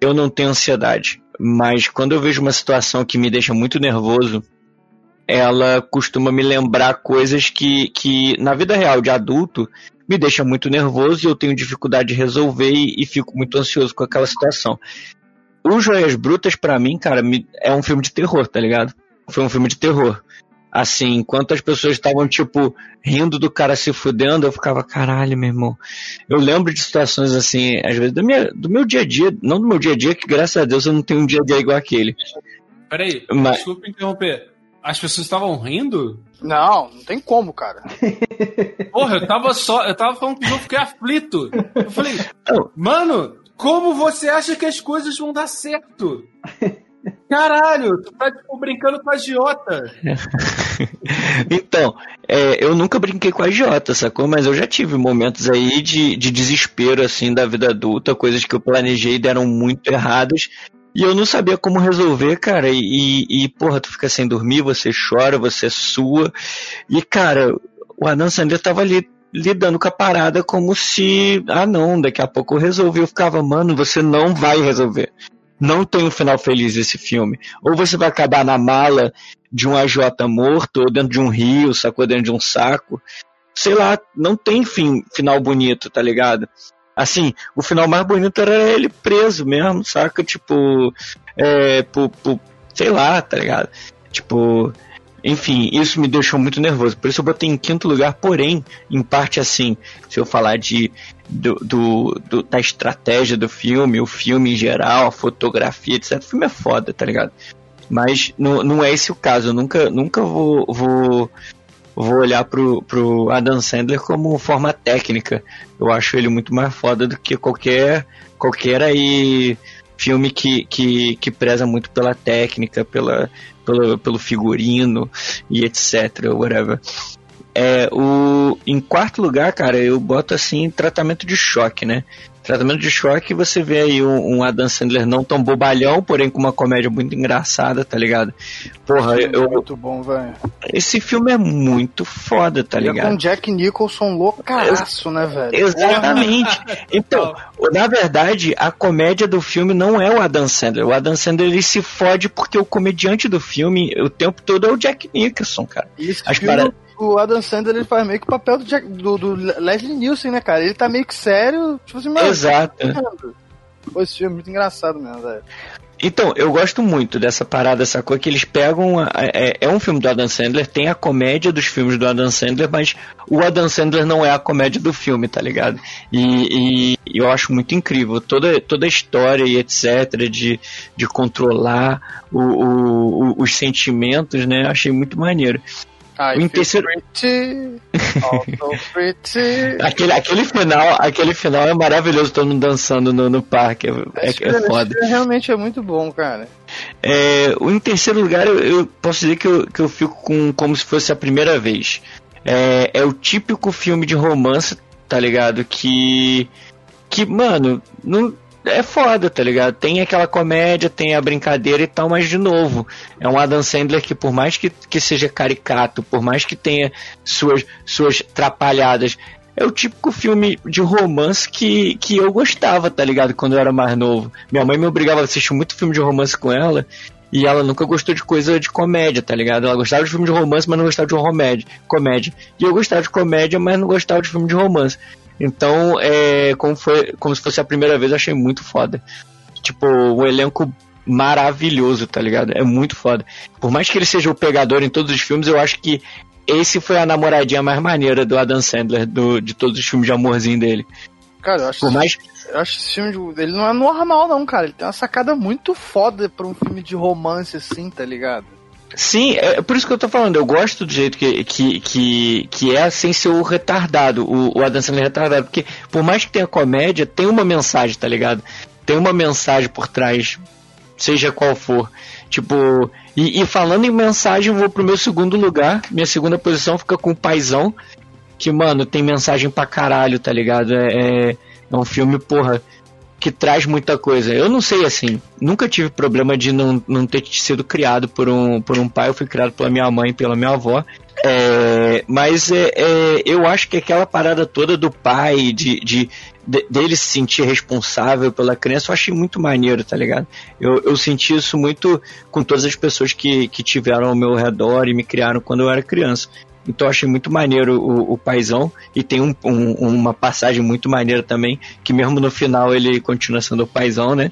eu não tenho ansiedade. Mas quando eu vejo uma situação que me deixa muito nervoso, ela costuma me lembrar coisas que, que na vida real de adulto me deixa muito nervoso e eu tenho dificuldade de resolver e, e fico muito ansioso com aquela situação. O Joias Brutas, pra mim, cara, me- é um filme de terror, tá ligado? Foi um filme de terror. Assim, enquanto as pessoas estavam, tipo, rindo do cara se fudendo, eu ficava, caralho, meu irmão. Eu lembro de situações assim, às vezes, do, minha, do meu dia a dia, não do meu dia a dia, que graças a Deus eu não tenho um dia a dia igual aquele. Peraí, Mas- desculpa interromper. As pessoas estavam rindo? Não, não tem como, cara. [LAUGHS] Porra, eu tava só. Eu tava falando que eu fiquei aflito. Eu falei, mano, como você acha que as coisas vão dar certo? Caralho, tu tá tipo, brincando com a agiota. [LAUGHS] Então, é, eu nunca brinquei com a Jota, sacou? Mas eu já tive momentos aí de, de desespero, assim, da vida adulta, coisas que eu planejei deram muito erradas. E eu não sabia como resolver, cara. E, e, porra, tu fica sem dormir, você chora, você sua. E, cara, o Adam Sandler tava ali lidando com a parada como se, ah não, daqui a pouco eu resolvi. Eu ficava, mano, você não vai resolver. Não tem um final feliz esse filme. Ou você vai acabar na mala de um AJ morto, ou dentro de um rio, sacou? Dentro de um saco. Sei lá, não tem fim, final bonito, tá ligado? Assim, o final mais bonito era ele preso mesmo, saca? Tipo, é, por, sei lá, tá ligado? Tipo, enfim, isso me deixou muito nervoso. Por isso eu botei em quinto lugar, porém, em parte assim, se eu falar de do, do, do, da estratégia do filme, o filme em geral, a fotografia, etc. O filme é foda, tá ligado? Mas não, não é esse o caso. Eu nunca, nunca vou, vou, vou olhar pro, pro Adam Sandler como forma técnica. Eu acho ele muito mais foda do que qualquer, qualquer aí filme que, que, que preza muito pela técnica, pela, pelo, pelo figurino e etc, whatever. É, o, em quarto lugar, cara, eu boto assim tratamento de choque, né? Tratamento de choque, você vê aí um, um, Adam Sandler não tão bobalhão, porém com uma comédia muito engraçada, tá ligado? Porra, eu. Muito bom, velho. Esse filme é muito foda, tá ligado? É com Jack Nicholson loucaço, né, velho? Exatamente. [LAUGHS] Então, na verdade, a comédia do filme não é o Adam Sandler. O Adam Sandler ele se fode porque o comediante do filme o tempo todo é o Jack Nicholson, cara. Isso, As paradas o Adam Sandler ele faz meio que o papel do, Jack, do, do, Leslie Nielsen, né, cara? Ele tá meio que sério, tipo assim, mano. Exato. Pô, esse filme é muito engraçado mesmo, velho. Então, eu gosto muito dessa parada, essa coisa que eles pegam. É, é, um filme do Adam Sandler, tem a comédia dos filmes do Adam Sandler, mas o Adam Sandler não é a comédia do filme, tá ligado? E, e eu acho muito incrível toda, toda a história e etc. de, de controlar o, o, os sentimentos, né? Achei muito maneiro. I o terceiro... pretty, pretty. [LAUGHS] aquele, aquele, final, aquele final é maravilhoso, todo mundo dançando no, no parque. É, é, é foda. Realmente é muito bom, cara. É, em terceiro lugar, eu, eu, posso dizer que eu, que eu fico com como se fosse a primeira vez. É, é o típico filme de romance, tá ligado? Que. Que, mano, não é foda, tá ligado? Tem aquela comédia, tem a brincadeira e tal, mas de novo, é um Adam Sandler que por mais que, que seja caricato, por mais que tenha suas, suas trapalhadas, é o típico filme de romance que, que eu gostava, tá ligado? Quando eu era mais novo. Minha mãe me obrigava a assistir muito filme de romance com ela, e ela nunca gostou de coisa de comédia, tá ligado? Ela gostava de filme de romance, mas não gostava de comédia. comédia. E eu gostava de comédia, mas não gostava de filme de romance. Então, é, como, foi, como se fosse a primeira vez, eu achei muito foda. Tipo, o elenco maravilhoso, tá ligado? É muito foda. Por mais que ele seja o pegador em todos os filmes, eu acho que esse foi a namoradinha mais maneira do Adam Sandler, do, de todos os filmes de amorzinho dele. Cara, eu acho, Por mais... eu acho esse filme de, ele não é normal, não, cara. Ele tem uma sacada muito foda pra um filme de romance assim, tá ligado? Sim, é por isso que eu tô falando. Eu gosto do jeito que, que, que, que é sem ser o retardado, o, o Adam Sandler retardado. Porque por mais que tenha comédia, tem uma mensagem, tá ligado? Tem uma mensagem por trás, seja qual for. Tipo, e, e falando em mensagem, eu vou pro meu segundo lugar. Minha segunda posição fica com o Paizão. Que, mano, tem mensagem pra caralho, tá ligado? É, é, é um filme, porra que traz muita coisa. Eu não sei assim, nunca tive problema de não, não ter sido criado por um, por um pai, eu fui criado pela minha mãe, pela minha avó. É, mas é, é, eu acho que aquela parada toda do pai, de, de, de, dele se sentir responsável pela criança, eu achei muito maneiro, tá ligado? Eu, eu senti isso muito com todas as pessoas que, que tiveram ao meu redor e me criaram quando eu era criança. Então eu achei muito maneiro o, o paizão. E tem um, um, uma passagem muito maneira também, que mesmo no final ele continua sendo o paizão, né?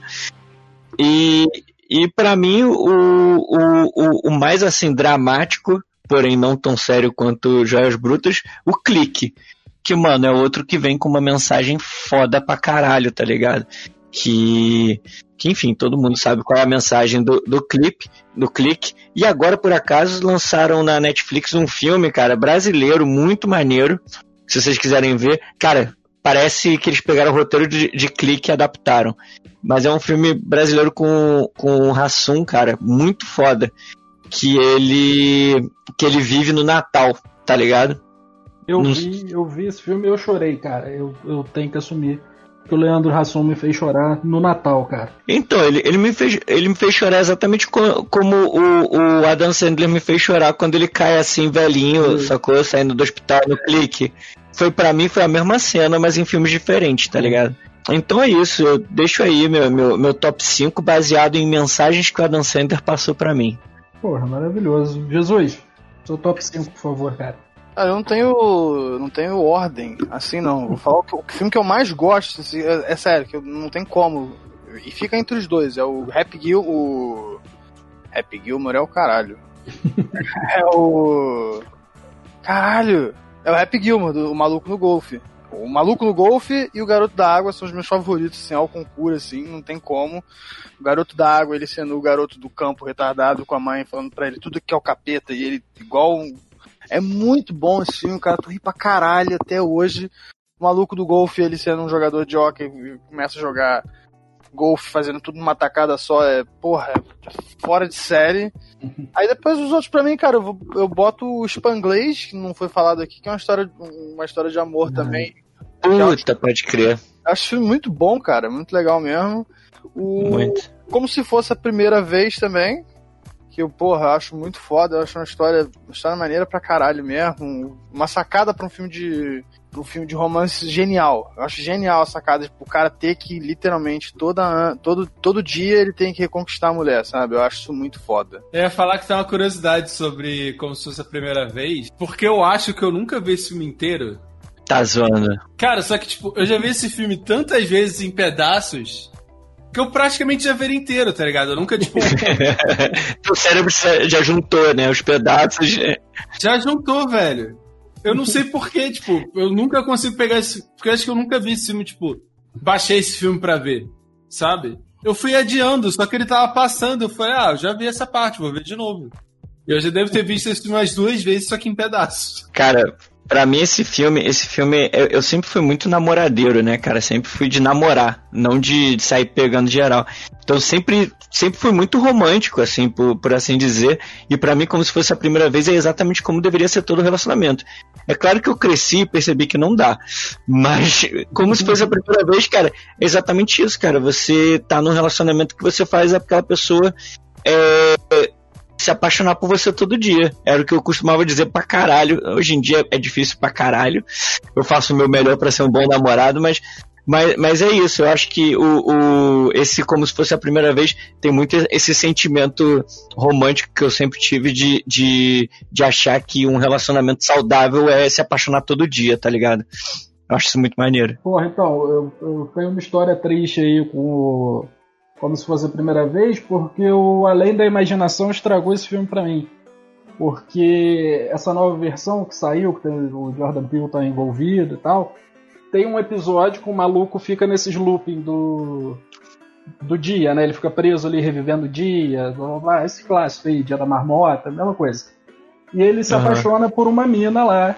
E, e para mim o, o, o, mais assim dramático, porém não tão sério quanto Joias Brutas, o clique. Que, mano, é outro que vem com uma mensagem foda pra caralho, tá ligado? Que que enfim, todo mundo sabe qual é a mensagem do, do clipe, do clique. E agora, por acaso, lançaram na Netflix um filme, cara, brasileiro, muito maneiro. Se vocês quiserem ver, cara, parece que eles pegaram o roteiro de, de clique e adaptaram. Mas é um filme brasileiro com, com o Hassum, cara, muito foda. Que ele. que ele vive no Natal, tá ligado? Eu, vi, eu vi esse filme e eu chorei, cara. Eu, eu tenho que assumir que o Leandro Rasson me fez chorar no Natal, cara. Então, ele, ele, me, fez, ele me fez chorar exatamente como, como o, o Adam Sandler me fez chorar quando ele cai assim, velhinho, sacou? Saindo do hospital no clique. Foi para mim, foi a mesma cena, mas em filmes diferentes, tá ligado? Então é isso, eu deixo aí meu, meu, meu top 5 baseado em mensagens que o Adam Sandler passou para mim. Porra, maravilhoso. Jesus, seu top 5, por favor, cara. Ah, eu não tenho. não tenho ordem, assim não. Vou falar o, o filme que eu mais gosto, assim, é, é, sério, que não tem como. E fica entre os dois, é o Happy Gil, o. Happy Gilmore [LAUGHS] é o caralho. é o. Caralho! É o Happy Gilmore, do, o maluco no golfe. O maluco no golfe e o garoto da água são os meus favoritos, assim, ao concurso, assim, não tem como. O garoto da água, ele sendo o garoto do campo retardado com a mãe, falando pra ele tudo que é o capeta, e ele igual. Um... É muito bom esse filme, cara. Tu ri pra caralho até hoje. O maluco do golfe, ele sendo um jogador de hockey, começa a jogar golfe fazendo tudo numa tacada só, é, porra, é fora de série. Aí depois os outros pra mim, cara, eu, eu boto o Spanglês, que não foi falado aqui, que é uma história, uma história de amor também. Puta, pode crer. Acho filme muito bom, cara, muito legal mesmo. O, Muito. Como se fosse a primeira vez também, que eu, porra, acho muito foda, eu acho uma história, uma história maneira pra caralho mesmo, uma sacada pra um filme de um filme de romance genial. Eu acho genial a sacada, tipo, o cara ter que literalmente toda, todo, todo dia ele tem que reconquistar a mulher, sabe? Eu acho isso muito foda. Eu ia falar que tem uma curiosidade sobre como se fosse a primeira vez, porque eu acho que eu nunca vi esse filme inteiro. Tá zoando. Cara, só que, tipo, eu já vi esse filme tantas vezes em pedaços que eu praticamente já ele inteiro, tá ligado? Eu nunca, tipo. [LAUGHS] o cérebro já juntou, né? Os pedaços. Já juntou, velho. Eu não sei porquê, tipo, eu nunca consigo pegar esse. Porque eu acho que eu nunca vi esse filme, tipo, baixei esse filme pra ver, sabe? Eu fui adiando, só que ele tava passando. Eu falei, ah, eu já vi essa parte, vou ver de novo. Eu já devo ter visto esse filme umas duas vezes, só que em pedaços. Cara, Pra mim, esse filme, esse filme, eu, eu, sempre fui muito namoradeiro, né, cara? Sempre fui de namorar, não de, de sair pegando geral. Então sempre, sempre fui muito romântico, assim, por, por assim dizer. E para mim, como se fosse a primeira vez, é exatamente como deveria ser todo o relacionamento. É claro que eu cresci e percebi que não dá. Mas, [LAUGHS] como se fosse a primeira vez, cara, é exatamente isso, cara. Você tá num relacionamento que você faz aquela pessoa. É, se apaixonar por você todo dia. Era o que eu costumava dizer pra caralho. Hoje em dia é difícil pra caralho. Eu faço o meu melhor para ser um bom namorado, mas mas, mas é isso, eu acho que o, o, esse, como se fosse a primeira vez, tem muito esse sentimento romântico que eu sempre tive de, de, de achar que um relacionamento saudável é se apaixonar todo dia, tá ligado? Eu acho isso muito maneiro. Porra, então, eu, eu tenho uma história triste aí com o, como se fosse a primeira vez, porque o Além da Imaginação estragou esse filme para mim. Porque essa nova versão que saiu, que o Jordan Peele tá envolvido e tal, tem um episódio que o maluco fica nesses looping do, do dia, né? Ele fica preso ali revivendo o dia, blá, blá, blá, esse clássico aí, Dia da Marmota, mesma coisa. E ele se uhum. apaixona por uma mina lá.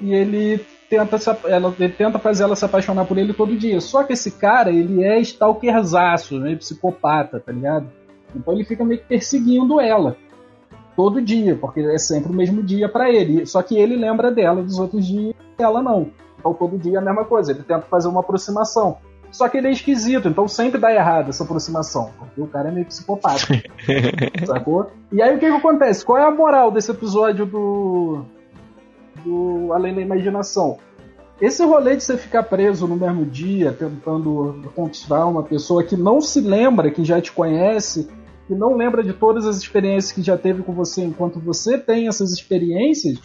E ele tenta, se, ela, ele tenta fazer ela se apaixonar por ele todo dia. Só que esse cara, ele é stalkerzaço, meio psicopata, tá ligado? Então ele fica meio que perseguindo ela. Todo dia, porque é sempre o mesmo dia para ele. Só que ele lembra dela dos outros dias ela não. Então todo dia é a mesma coisa. Ele tenta fazer uma aproximação. Só que ele é esquisito, então sempre dá errado essa aproximação. Porque o cara é meio psicopata. [LAUGHS] sacou? E aí o que, que acontece? Qual é a moral desse episódio do, do Além da Imaginação. Esse rolê de você ficar preso no mesmo dia, tentando conquistar uma pessoa que não se lembra, que já te conhece, que não lembra de todas as experiências que já teve com você enquanto você tem essas experiências,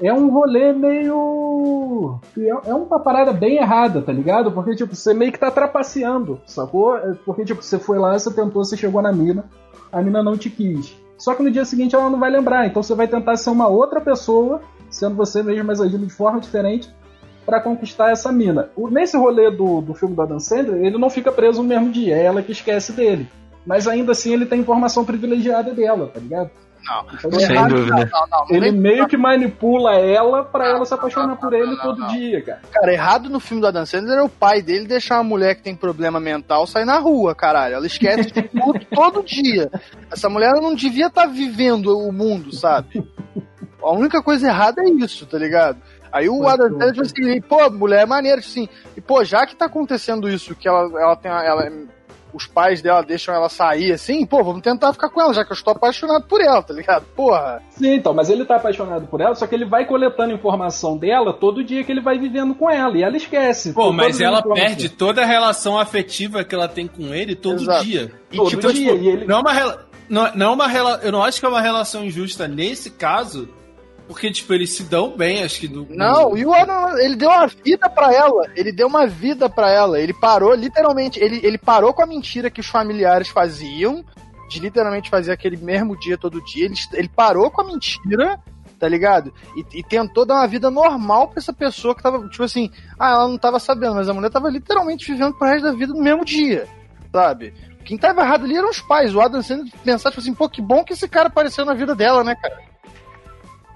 é um rolê meio. É, é uma parada bem errada, tá ligado? Porque, tipo, você meio que tá trapaceando, sacou? É porque, tipo, você foi lá, você tentou, você chegou na mina, a mina não te quis. Só que no dia seguinte ela não vai lembrar, então você vai tentar ser uma outra pessoa sendo você mesmo, mas agindo de forma diferente para conquistar essa mina. O, nesse rolê do, do filme do Adam Sandler, ele não fica preso no mesmo dia, é ela que esquece dele. Mas ainda assim ele tem informação privilegiada dela, tá ligado? Não, então, Sem errado, dúvida. Não, não, ele meio que manipula ela para ela se apaixonar por ele todo dia, cara. Cara, errado no filme do Adam Sandler é o pai dele deixar uma mulher que tem problema mental sair na rua, caralho. Ela esquece de [LAUGHS] tudo todo dia. Essa mulher não devia estar tá vivendo o mundo, sabe? A única coisa errada é isso, tá ligado? Aí o Adam Sandler, tipo assim, pô, mulher é maneira, tipo assim, e pô, já que tá acontecendo isso, que ela, ela tem, ela, os pais dela deixam ela sair assim, pô, vamos tentar ficar com ela, já que eu estou apaixonado por ela, tá ligado? Porra. Sim, então, mas ele tá apaixonado por ela, só que ele vai coletando informação dela todo dia que ele vai vivendo com ela, e ela esquece. Pô, mas ela perde toda a relação afetiva que ela tem com ele todo Exato. dia. E, todo tipo, dia. Tipo, e ele... Não é uma, não, não é uma relação. Eu não acho que é uma relação injusta nesse caso, porque, tipo, eles se dão bem, acho que. Do, não, e o Adam, ele deu uma vida para ela. Ele deu uma vida para ela. Ele parou, literalmente, ele, ele parou com a mentira que os familiares faziam de literalmente fazer aquele mesmo dia todo dia. Ele, ele parou com a mentira, tá ligado? E, e, tentou dar uma vida normal pra essa pessoa que tava, tipo assim, ah, ela não tava sabendo, mas a mulher tava literalmente vivendo pro resto da vida no mesmo dia, sabe? Quem tava errado ali eram os pais. O Adam Sandler pensar, tipo assim, pô, que bom que esse cara apareceu na vida dela, né, cara?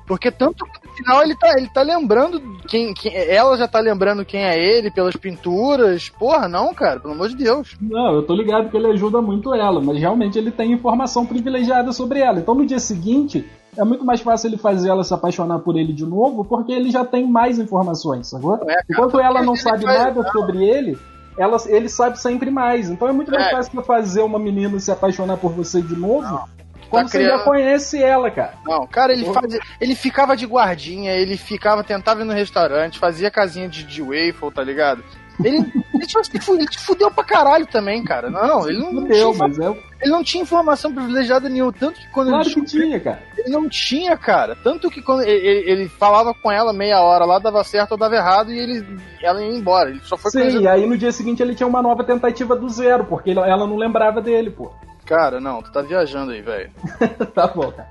Porque tanto que no final ele tá, ele tá lembrando quem, quem. Ela já tá lembrando quem é ele pelas pinturas. Porra, não, cara, pelo amor de Deus. Não, eu tô ligado que ele ajuda muito ela, mas realmente ele tem informação privilegiada sobre ela. Então no dia seguinte, é muito mais fácil ele fazer ela se apaixonar por ele de novo, porque ele já tem mais informações, sacou? É, Enquanto ela não sabe nada sobre ele, ela, ele sabe sempre mais. Então é muito mais é. fácil fazer uma menina se apaixonar por você de novo. Não quando tá você criando... já conhece ela, cara. Não, cara, ele, faz, ele ficava de guardinha, ele ficava, tentava ir no restaurante, fazia casinha de, de waffle, tá ligado? Ele, ele, te, ele te fudeu pra caralho também, cara. Não, ele não, fudeu, mas é... ele não tinha informação privilegiada nenhuma. Tanto que quando claro ele. que tinha, cara. Ele não tinha, cara. Tanto que quando ele, ele, falava com ela meia hora lá, dava certo ou dava errado e ele, ela ia embora. Ele só foi Sim, e aí no dia seguinte ele tinha uma nova tentativa do zero, porque ela não lembrava dele, pô. Cara, não, tu tá viajando aí, velho. [LAUGHS] tá bom, cara.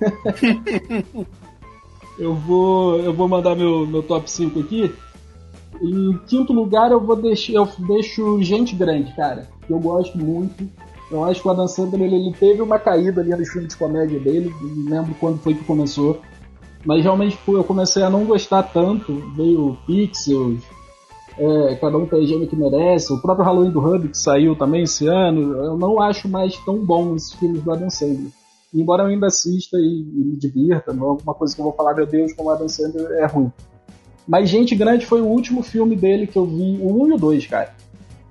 [LAUGHS] eu vou eu vou mandar meu, meu top 5 aqui. Em quinto lugar eu vou deixar eu deixo Gente Grande, cara, que eu gosto muito. Eu acho que o Adam Sandler ele, ele teve uma caída ali nos filmes de comédia dele, não lembro quando foi que começou. Mas realmente eu comecei a não gostar tanto. Veio Pixels, é, cada um tem a gêmea que merece. O próprio Halloween do Hub, que saiu também esse ano, eu não acho mais tão bom esses filmes do Adam Sandler. Embora eu ainda assista e, e me divirta, não é alguma coisa que eu vou falar, meu Deus, como o Adam Sandler é ruim. Mas Gente Grande foi o último filme dele que eu vi, o 1 e o 2, cara.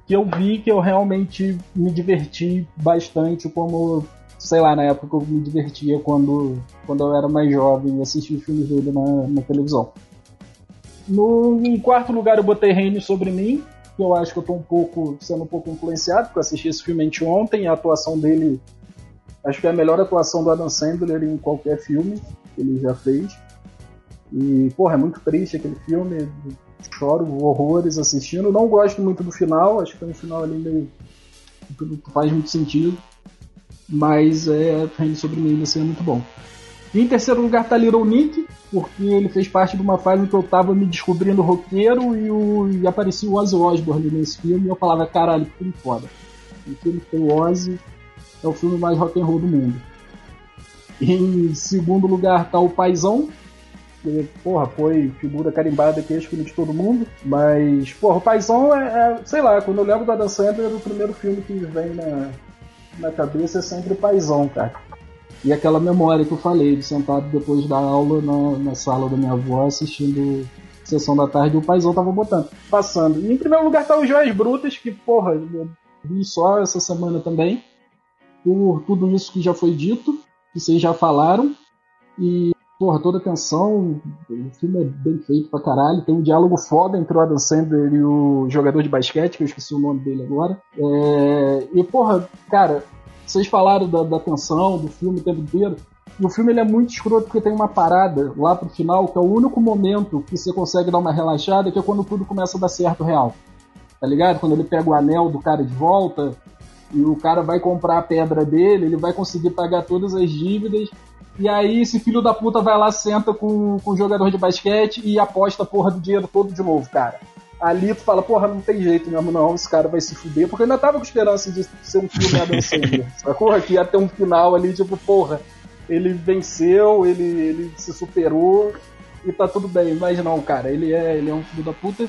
Que eu vi que eu realmente me diverti bastante, como, sei lá, na época eu me divertia quando, quando eu era mais jovem e assistia filmes dele na, na televisão. No, em quarto lugar eu botei Reine sobre mim, que eu acho que eu tô um pouco sendo um pouco influenciado, porque eu assisti esse filme ontem, a atuação dele acho que é a melhor atuação do Adam Sandler em qualquer filme que ele já fez. E, porra, é muito triste aquele filme, choro horrores assistindo. Não gosto muito do final, acho que tem um final ali meio. Tudo faz muito sentido. Mas é Reine sobre mim ainda assim é muito bom. E em terceiro lugar tá Little Nick, porque ele fez parte de uma fase em que eu tava me descobrindo roqueiro e, o, e aparecia o Ozzy Osbourne nesse filme e eu falava, caralho, que filme foda. O filme o Ozzy, é o filme mais rock and roll do mundo. Em segundo lugar tá o Paizão, que, porra, foi figura carimbada que escolhi de todo mundo, mas, porra, o Paizão é, é, sei lá, quando eu lembro do Adam Sandler, o primeiro filme que vem na, na cabeça é sempre o Paizão, cara. E aquela memória que eu falei, de sentado depois da aula na, na sala da minha avó assistindo sessão da tarde, o paizão tava botando, passando. E em primeiro lugar tá o Joias Brutas, que, porra, eu vi só essa semana também, por tudo isso que já foi dito, que vocês já falaram. E, porra, toda atenção, o filme é bem feito pra caralho. Tem um diálogo foda entre o Adam Sandler e o jogador de basquete, que eu esqueci o nome dele agora. É... E, porra, cara, vocês falaram da, da tensão do filme o tempo inteiro. E o filme ele é muito escroto porque tem uma parada lá pro final, que é o único momento que você consegue dar uma relaxada, que é quando tudo começa a dar certo real. Tá ligado? Quando ele pega o anel do cara de volta e o cara vai comprar a pedra dele, ele vai conseguir pagar todas as dívidas. E aí esse filho da puta vai lá, senta com, com o jogador de basquete e aposta a porra do dinheiro todo de novo, cara ali tu fala, porra, não tem jeito mesmo não, esse cara vai se fuder, porque eu ainda tava com esperança de ser um filme Adam Sandler, [LAUGHS] sacou? Que ia ter um final ali, tipo, porra, ele venceu, ele, ele se superou e tá tudo bem, mas não, cara, ele é, ele é um filho da puta.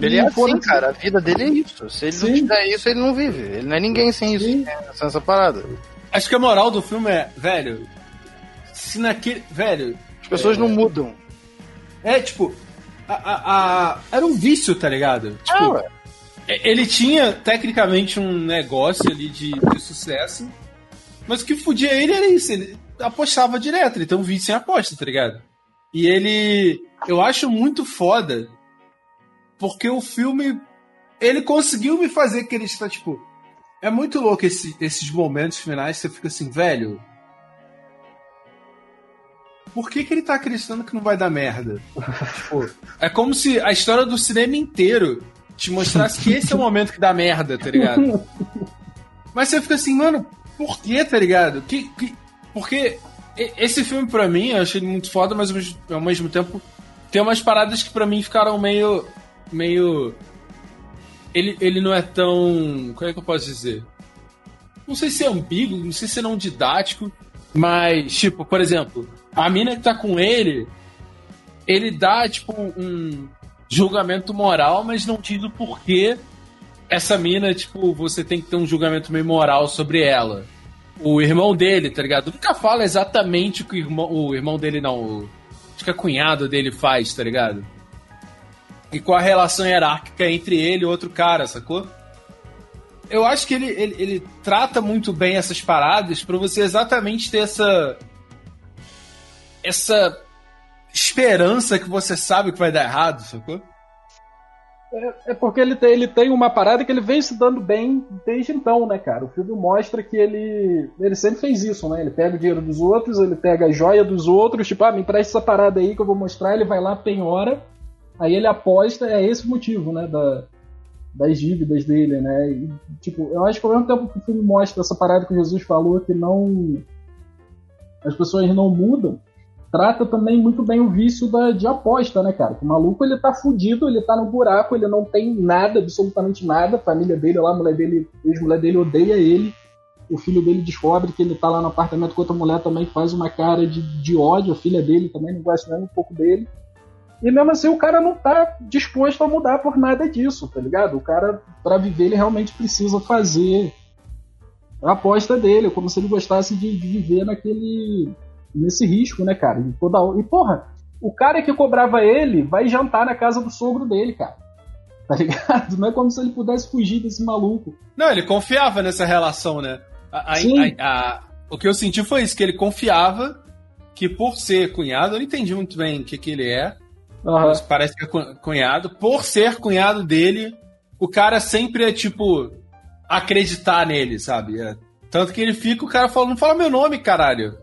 Ele é assim, cara, a vida dele é isso. Se ele Sim. não tiver isso, ele não vive. Ele não é ninguém sem Sim. isso, sem essa parada. Acho que a moral do filme é, velho, se naquele. Velho. As pessoas é, não mudam. É, tipo, a, a, a, era um vício, tá ligado? Tipo, ah, ele tinha tecnicamente um negócio ali de, de, sucesso, mas o que fudia ele era isso, ele apostava direto, ele tem um vício sem aposta, tá ligado? E ele. Eu acho muito foda, porque o filme. Ele conseguiu me fazer que ele está, tipo. É muito louco esse, esses momentos finais, você fica assim, velho por que, que ele tá acreditando que não vai dar merda? [LAUGHS] tipo, é como se a história do cinema inteiro te mostrasse que esse é o momento que dá merda, tá ligado? [LAUGHS] Mas você fica assim, mano, por quê, tá ligado? Que, que, porque esse filme, pra mim, eu achei muito foda, mas ao mesmo tempo tem umas paradas que pra mim ficaram meio. meio. Ele, ele não é tão. Como é que eu posso dizer? Não sei se é ambíguo, não sei se é não didático, mas, tipo, por exemplo, a mina que tá com ele, ele dá, tipo, um julgamento moral, mas não diz o porquê essa mina, tipo, você tem que ter um julgamento meio moral sobre ela. O irmão dele, tá ligado? Nunca fala exatamente o que o irmão, o irmão dele, não. O, acho que a cunhado dele faz, tá ligado? E qual a relação hierárquica entre ele e outro cara, sacou? Eu acho que ele, ele, ele trata muito bem essas paradas para você exatamente ter essa. Essa esperança que você sabe que vai dar errado, sacou? É, é, porque ele tem, ele tem uma parada que ele vem se dando bem desde então, né, cara? O filme mostra que ele, ele sempre fez isso, né? Ele pega o dinheiro dos outros, ele pega a joia dos outros, tipo, ah, me empresta essa parada aí que eu vou mostrar, ele vai lá, penhora, aí ele aposta, é esse o motivo, né, da, das dívidas dele, né? E, tipo, eu acho que ao mesmo tempo que o filme mostra essa parada que Jesus falou, que não. as pessoas não mudam, trata também muito bem o vício da, de aposta, né, cara? o maluco ele tá fudido, ele tá no buraco, ele não tem nada, absolutamente nada. A família dele lá, a mulher dele, ex-mulher dele odeia ele. O filho dele descobre que ele tá lá no apartamento com outra mulher também, faz uma cara de, de ódio. A filha dele também não gosta nem um pouco dele. E mesmo assim o cara não tá disposto a mudar por nada disso, tá ligado? O cara, para viver, ele realmente precisa fazer a aposta dele, como se ele gostasse de, de viver naquele nesse risco, né, cara? E, toda... e porra, o cara que cobrava ele vai jantar na casa do sogro dele, cara. Tá [LAUGHS] ligado? Não é como se ele pudesse fugir desse maluco. Não, ele confiava nessa relação, né? A, a, a, o que eu senti foi isso, que ele confiava que por ser cunhado, eu não entendi muito bem o que, que ele é, uhum. mas parece que é cunhado, por ser cunhado dele, o cara sempre é tipo acreditar nele, sabe? É, tanto que ele fica, o cara fala, não fala meu nome, caralho.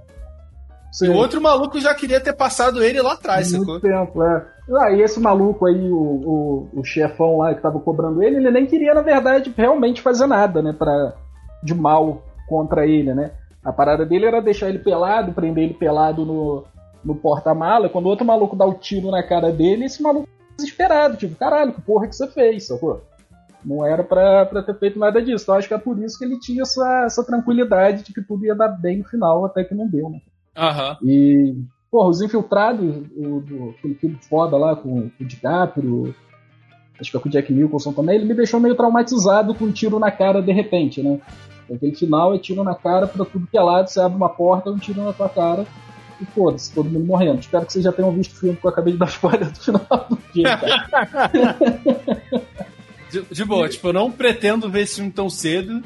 Sim. E o outro maluco já queria ter passado ele lá atrás, Muito sacou? tempo, é. Ah, e esse maluco aí, o, o, o, chefão lá que tava cobrando ele, ele nem queria, na verdade, realmente fazer nada, né? Pra, de mal contra ele, né? A parada dele era deixar ele pelado, prender ele pelado no, no porta-mala. Quando o outro maluco dá o tiro na cara dele, esse maluco desesperado, tipo, caralho, que porra que você fez, sacou? Não era pra, pra ter feito nada disso. Então acho que é por isso que ele tinha essa, essa tranquilidade de que tudo ia dar bem no final, até que não deu, né? Uhum. E, porra, os infiltrados, o, do, aquele filme foda lá com, com o DiCaprio, acho que é com o Jack Nicholson também, ele me deixou meio traumatizado com um tiro na cara de repente, né? Aquele final é tiro na cara pra tudo que é lado, você abre uma porta, um tiro na tua cara e foda-se, todo mundo morrendo. Espero que vocês já tenham visto o filme que eu acabei de dar [LAUGHS] spoiler do final do dia, [LAUGHS] de, de boa, tipo, eu não pretendo ver esse filme tão cedo.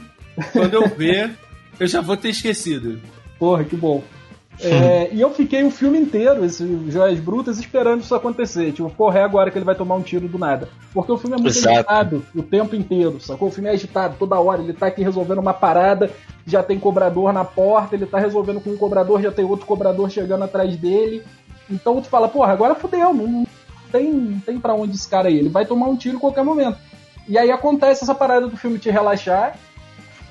Quando eu ver, eu já vou ter esquecido. Porra, que bom. É, e eu fiquei o filme inteiro, esses Joias Brutas, esperando isso acontecer. Tipo, porra, é agora que ele vai tomar um tiro do nada. Porque o filme é muito Exato. agitado o tempo inteiro, sacou? O filme é agitado toda hora. Ele tá aqui resolvendo uma parada, já tem cobrador na porta, ele tá resolvendo com um cobrador, já tem outro cobrador chegando atrás dele. Então tu fala, porra, agora fudeu, não, tem, não tem pra onde esse cara aí. Ele vai tomar um tiro em qualquer momento. E aí acontece essa parada do filme te relaxar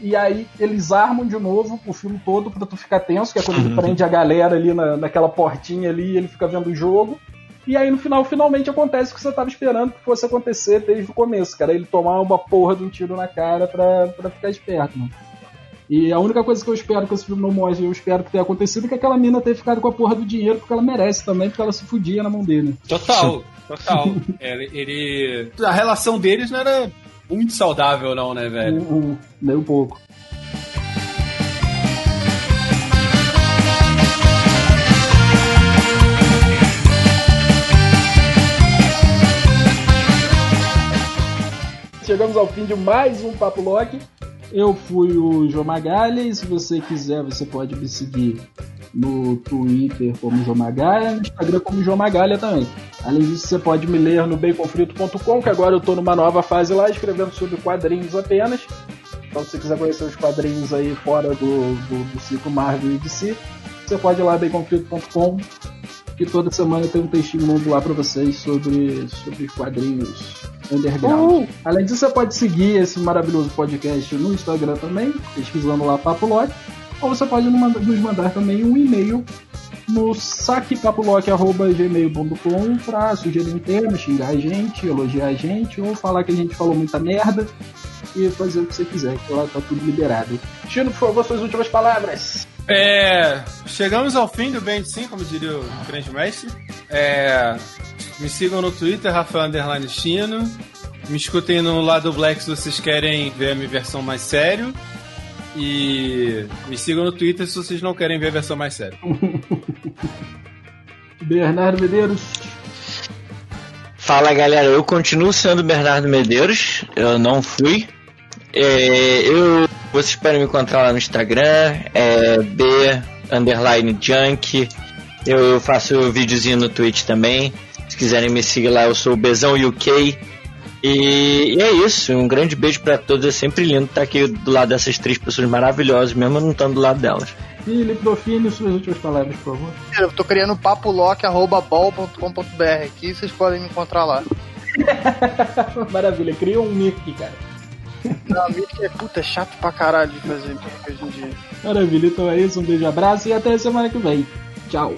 e aí eles armam de novo o filme todo pra tu ficar tenso, que é quando ele prende a galera ali na, naquela portinha ali e ele fica vendo o jogo. E aí no final, finalmente acontece o que você tava esperando que fosse acontecer desde o começo, cara. Ele tomar uma porra de um tiro na cara pra, pra ficar esperto, mano. E a única coisa que eu espero que esse filme não mostre, eu espero que tenha acontecido, é que aquela mina tenha ficado com a porra do dinheiro, porque ela merece também, porque ela se fudia na mão dele. Total, total. [LAUGHS] ele, ele, A relação deles não era muito saudável, não, né, velho? Um, um, nem um pouco. Chegamos ao fim de mais um Papo Loki. Eu fui o João Magalha e se você quiser, você pode me seguir no Twitter como João Magalha, no Instagram como João Magalha também. Além disso, você pode me ler no baconfrito.com, que agora eu estou numa nova fase lá, escrevendo sobre quadrinhos apenas. Então, se você quiser conhecer os quadrinhos aí fora do, do, do ciclo Marvel e DC, você pode ir lá baconfrito.com, que toda semana tem um textinho novo lá para vocês sobre, sobre quadrinhos underground. Além disso, você pode seguir esse maravilhoso podcast no Instagram também, pesquisando lá Papo Lock, ou você pode nos mandar também um e-mail no saquepapulock.gmail.com pra sugerir um tema, xingar a gente, elogiar a gente, ou falar que a gente falou muita merda e fazer o que você quiser, que lá tá tudo liberado. Chino, por favor, suas últimas palavras. É, chegamos ao fim do Band Sim, como diria o grande mestre. É, me sigam no Twitter, Rafael Underline Chino. Me escutem no lado Black se vocês querem ver a minha versão mais sério. E me sigam no Twitter se vocês não querem ver a versão mais séria. [LAUGHS] Bernardo Medeiros. Fala galera, eu continuo sendo Bernardo Medeiros, eu não fui. É, eu, vocês podem me encontrar lá no Instagram, é B underline junk. Eu faço videozinho no Twitch também. Se quiserem me seguir lá, eu sou o Bezão UK. E, e, é isso, um grande beijo para todos. É sempre lindo estar aqui do lado dessas três pessoas maravilhosas, mesmo não estando do lado delas. Felipe Dolfini, suas últimas palavras, por favor. Eu tô criando papolock.bol.com.br aqui, vocês podem me encontrar lá. [LAUGHS] Maravilha, cria um Mirk, cara. Mirk é puta, é chato pra caralho de fazer hoje em dia. Maravilha, então é isso, um beijo, abraço e até semana que vem. Tchau.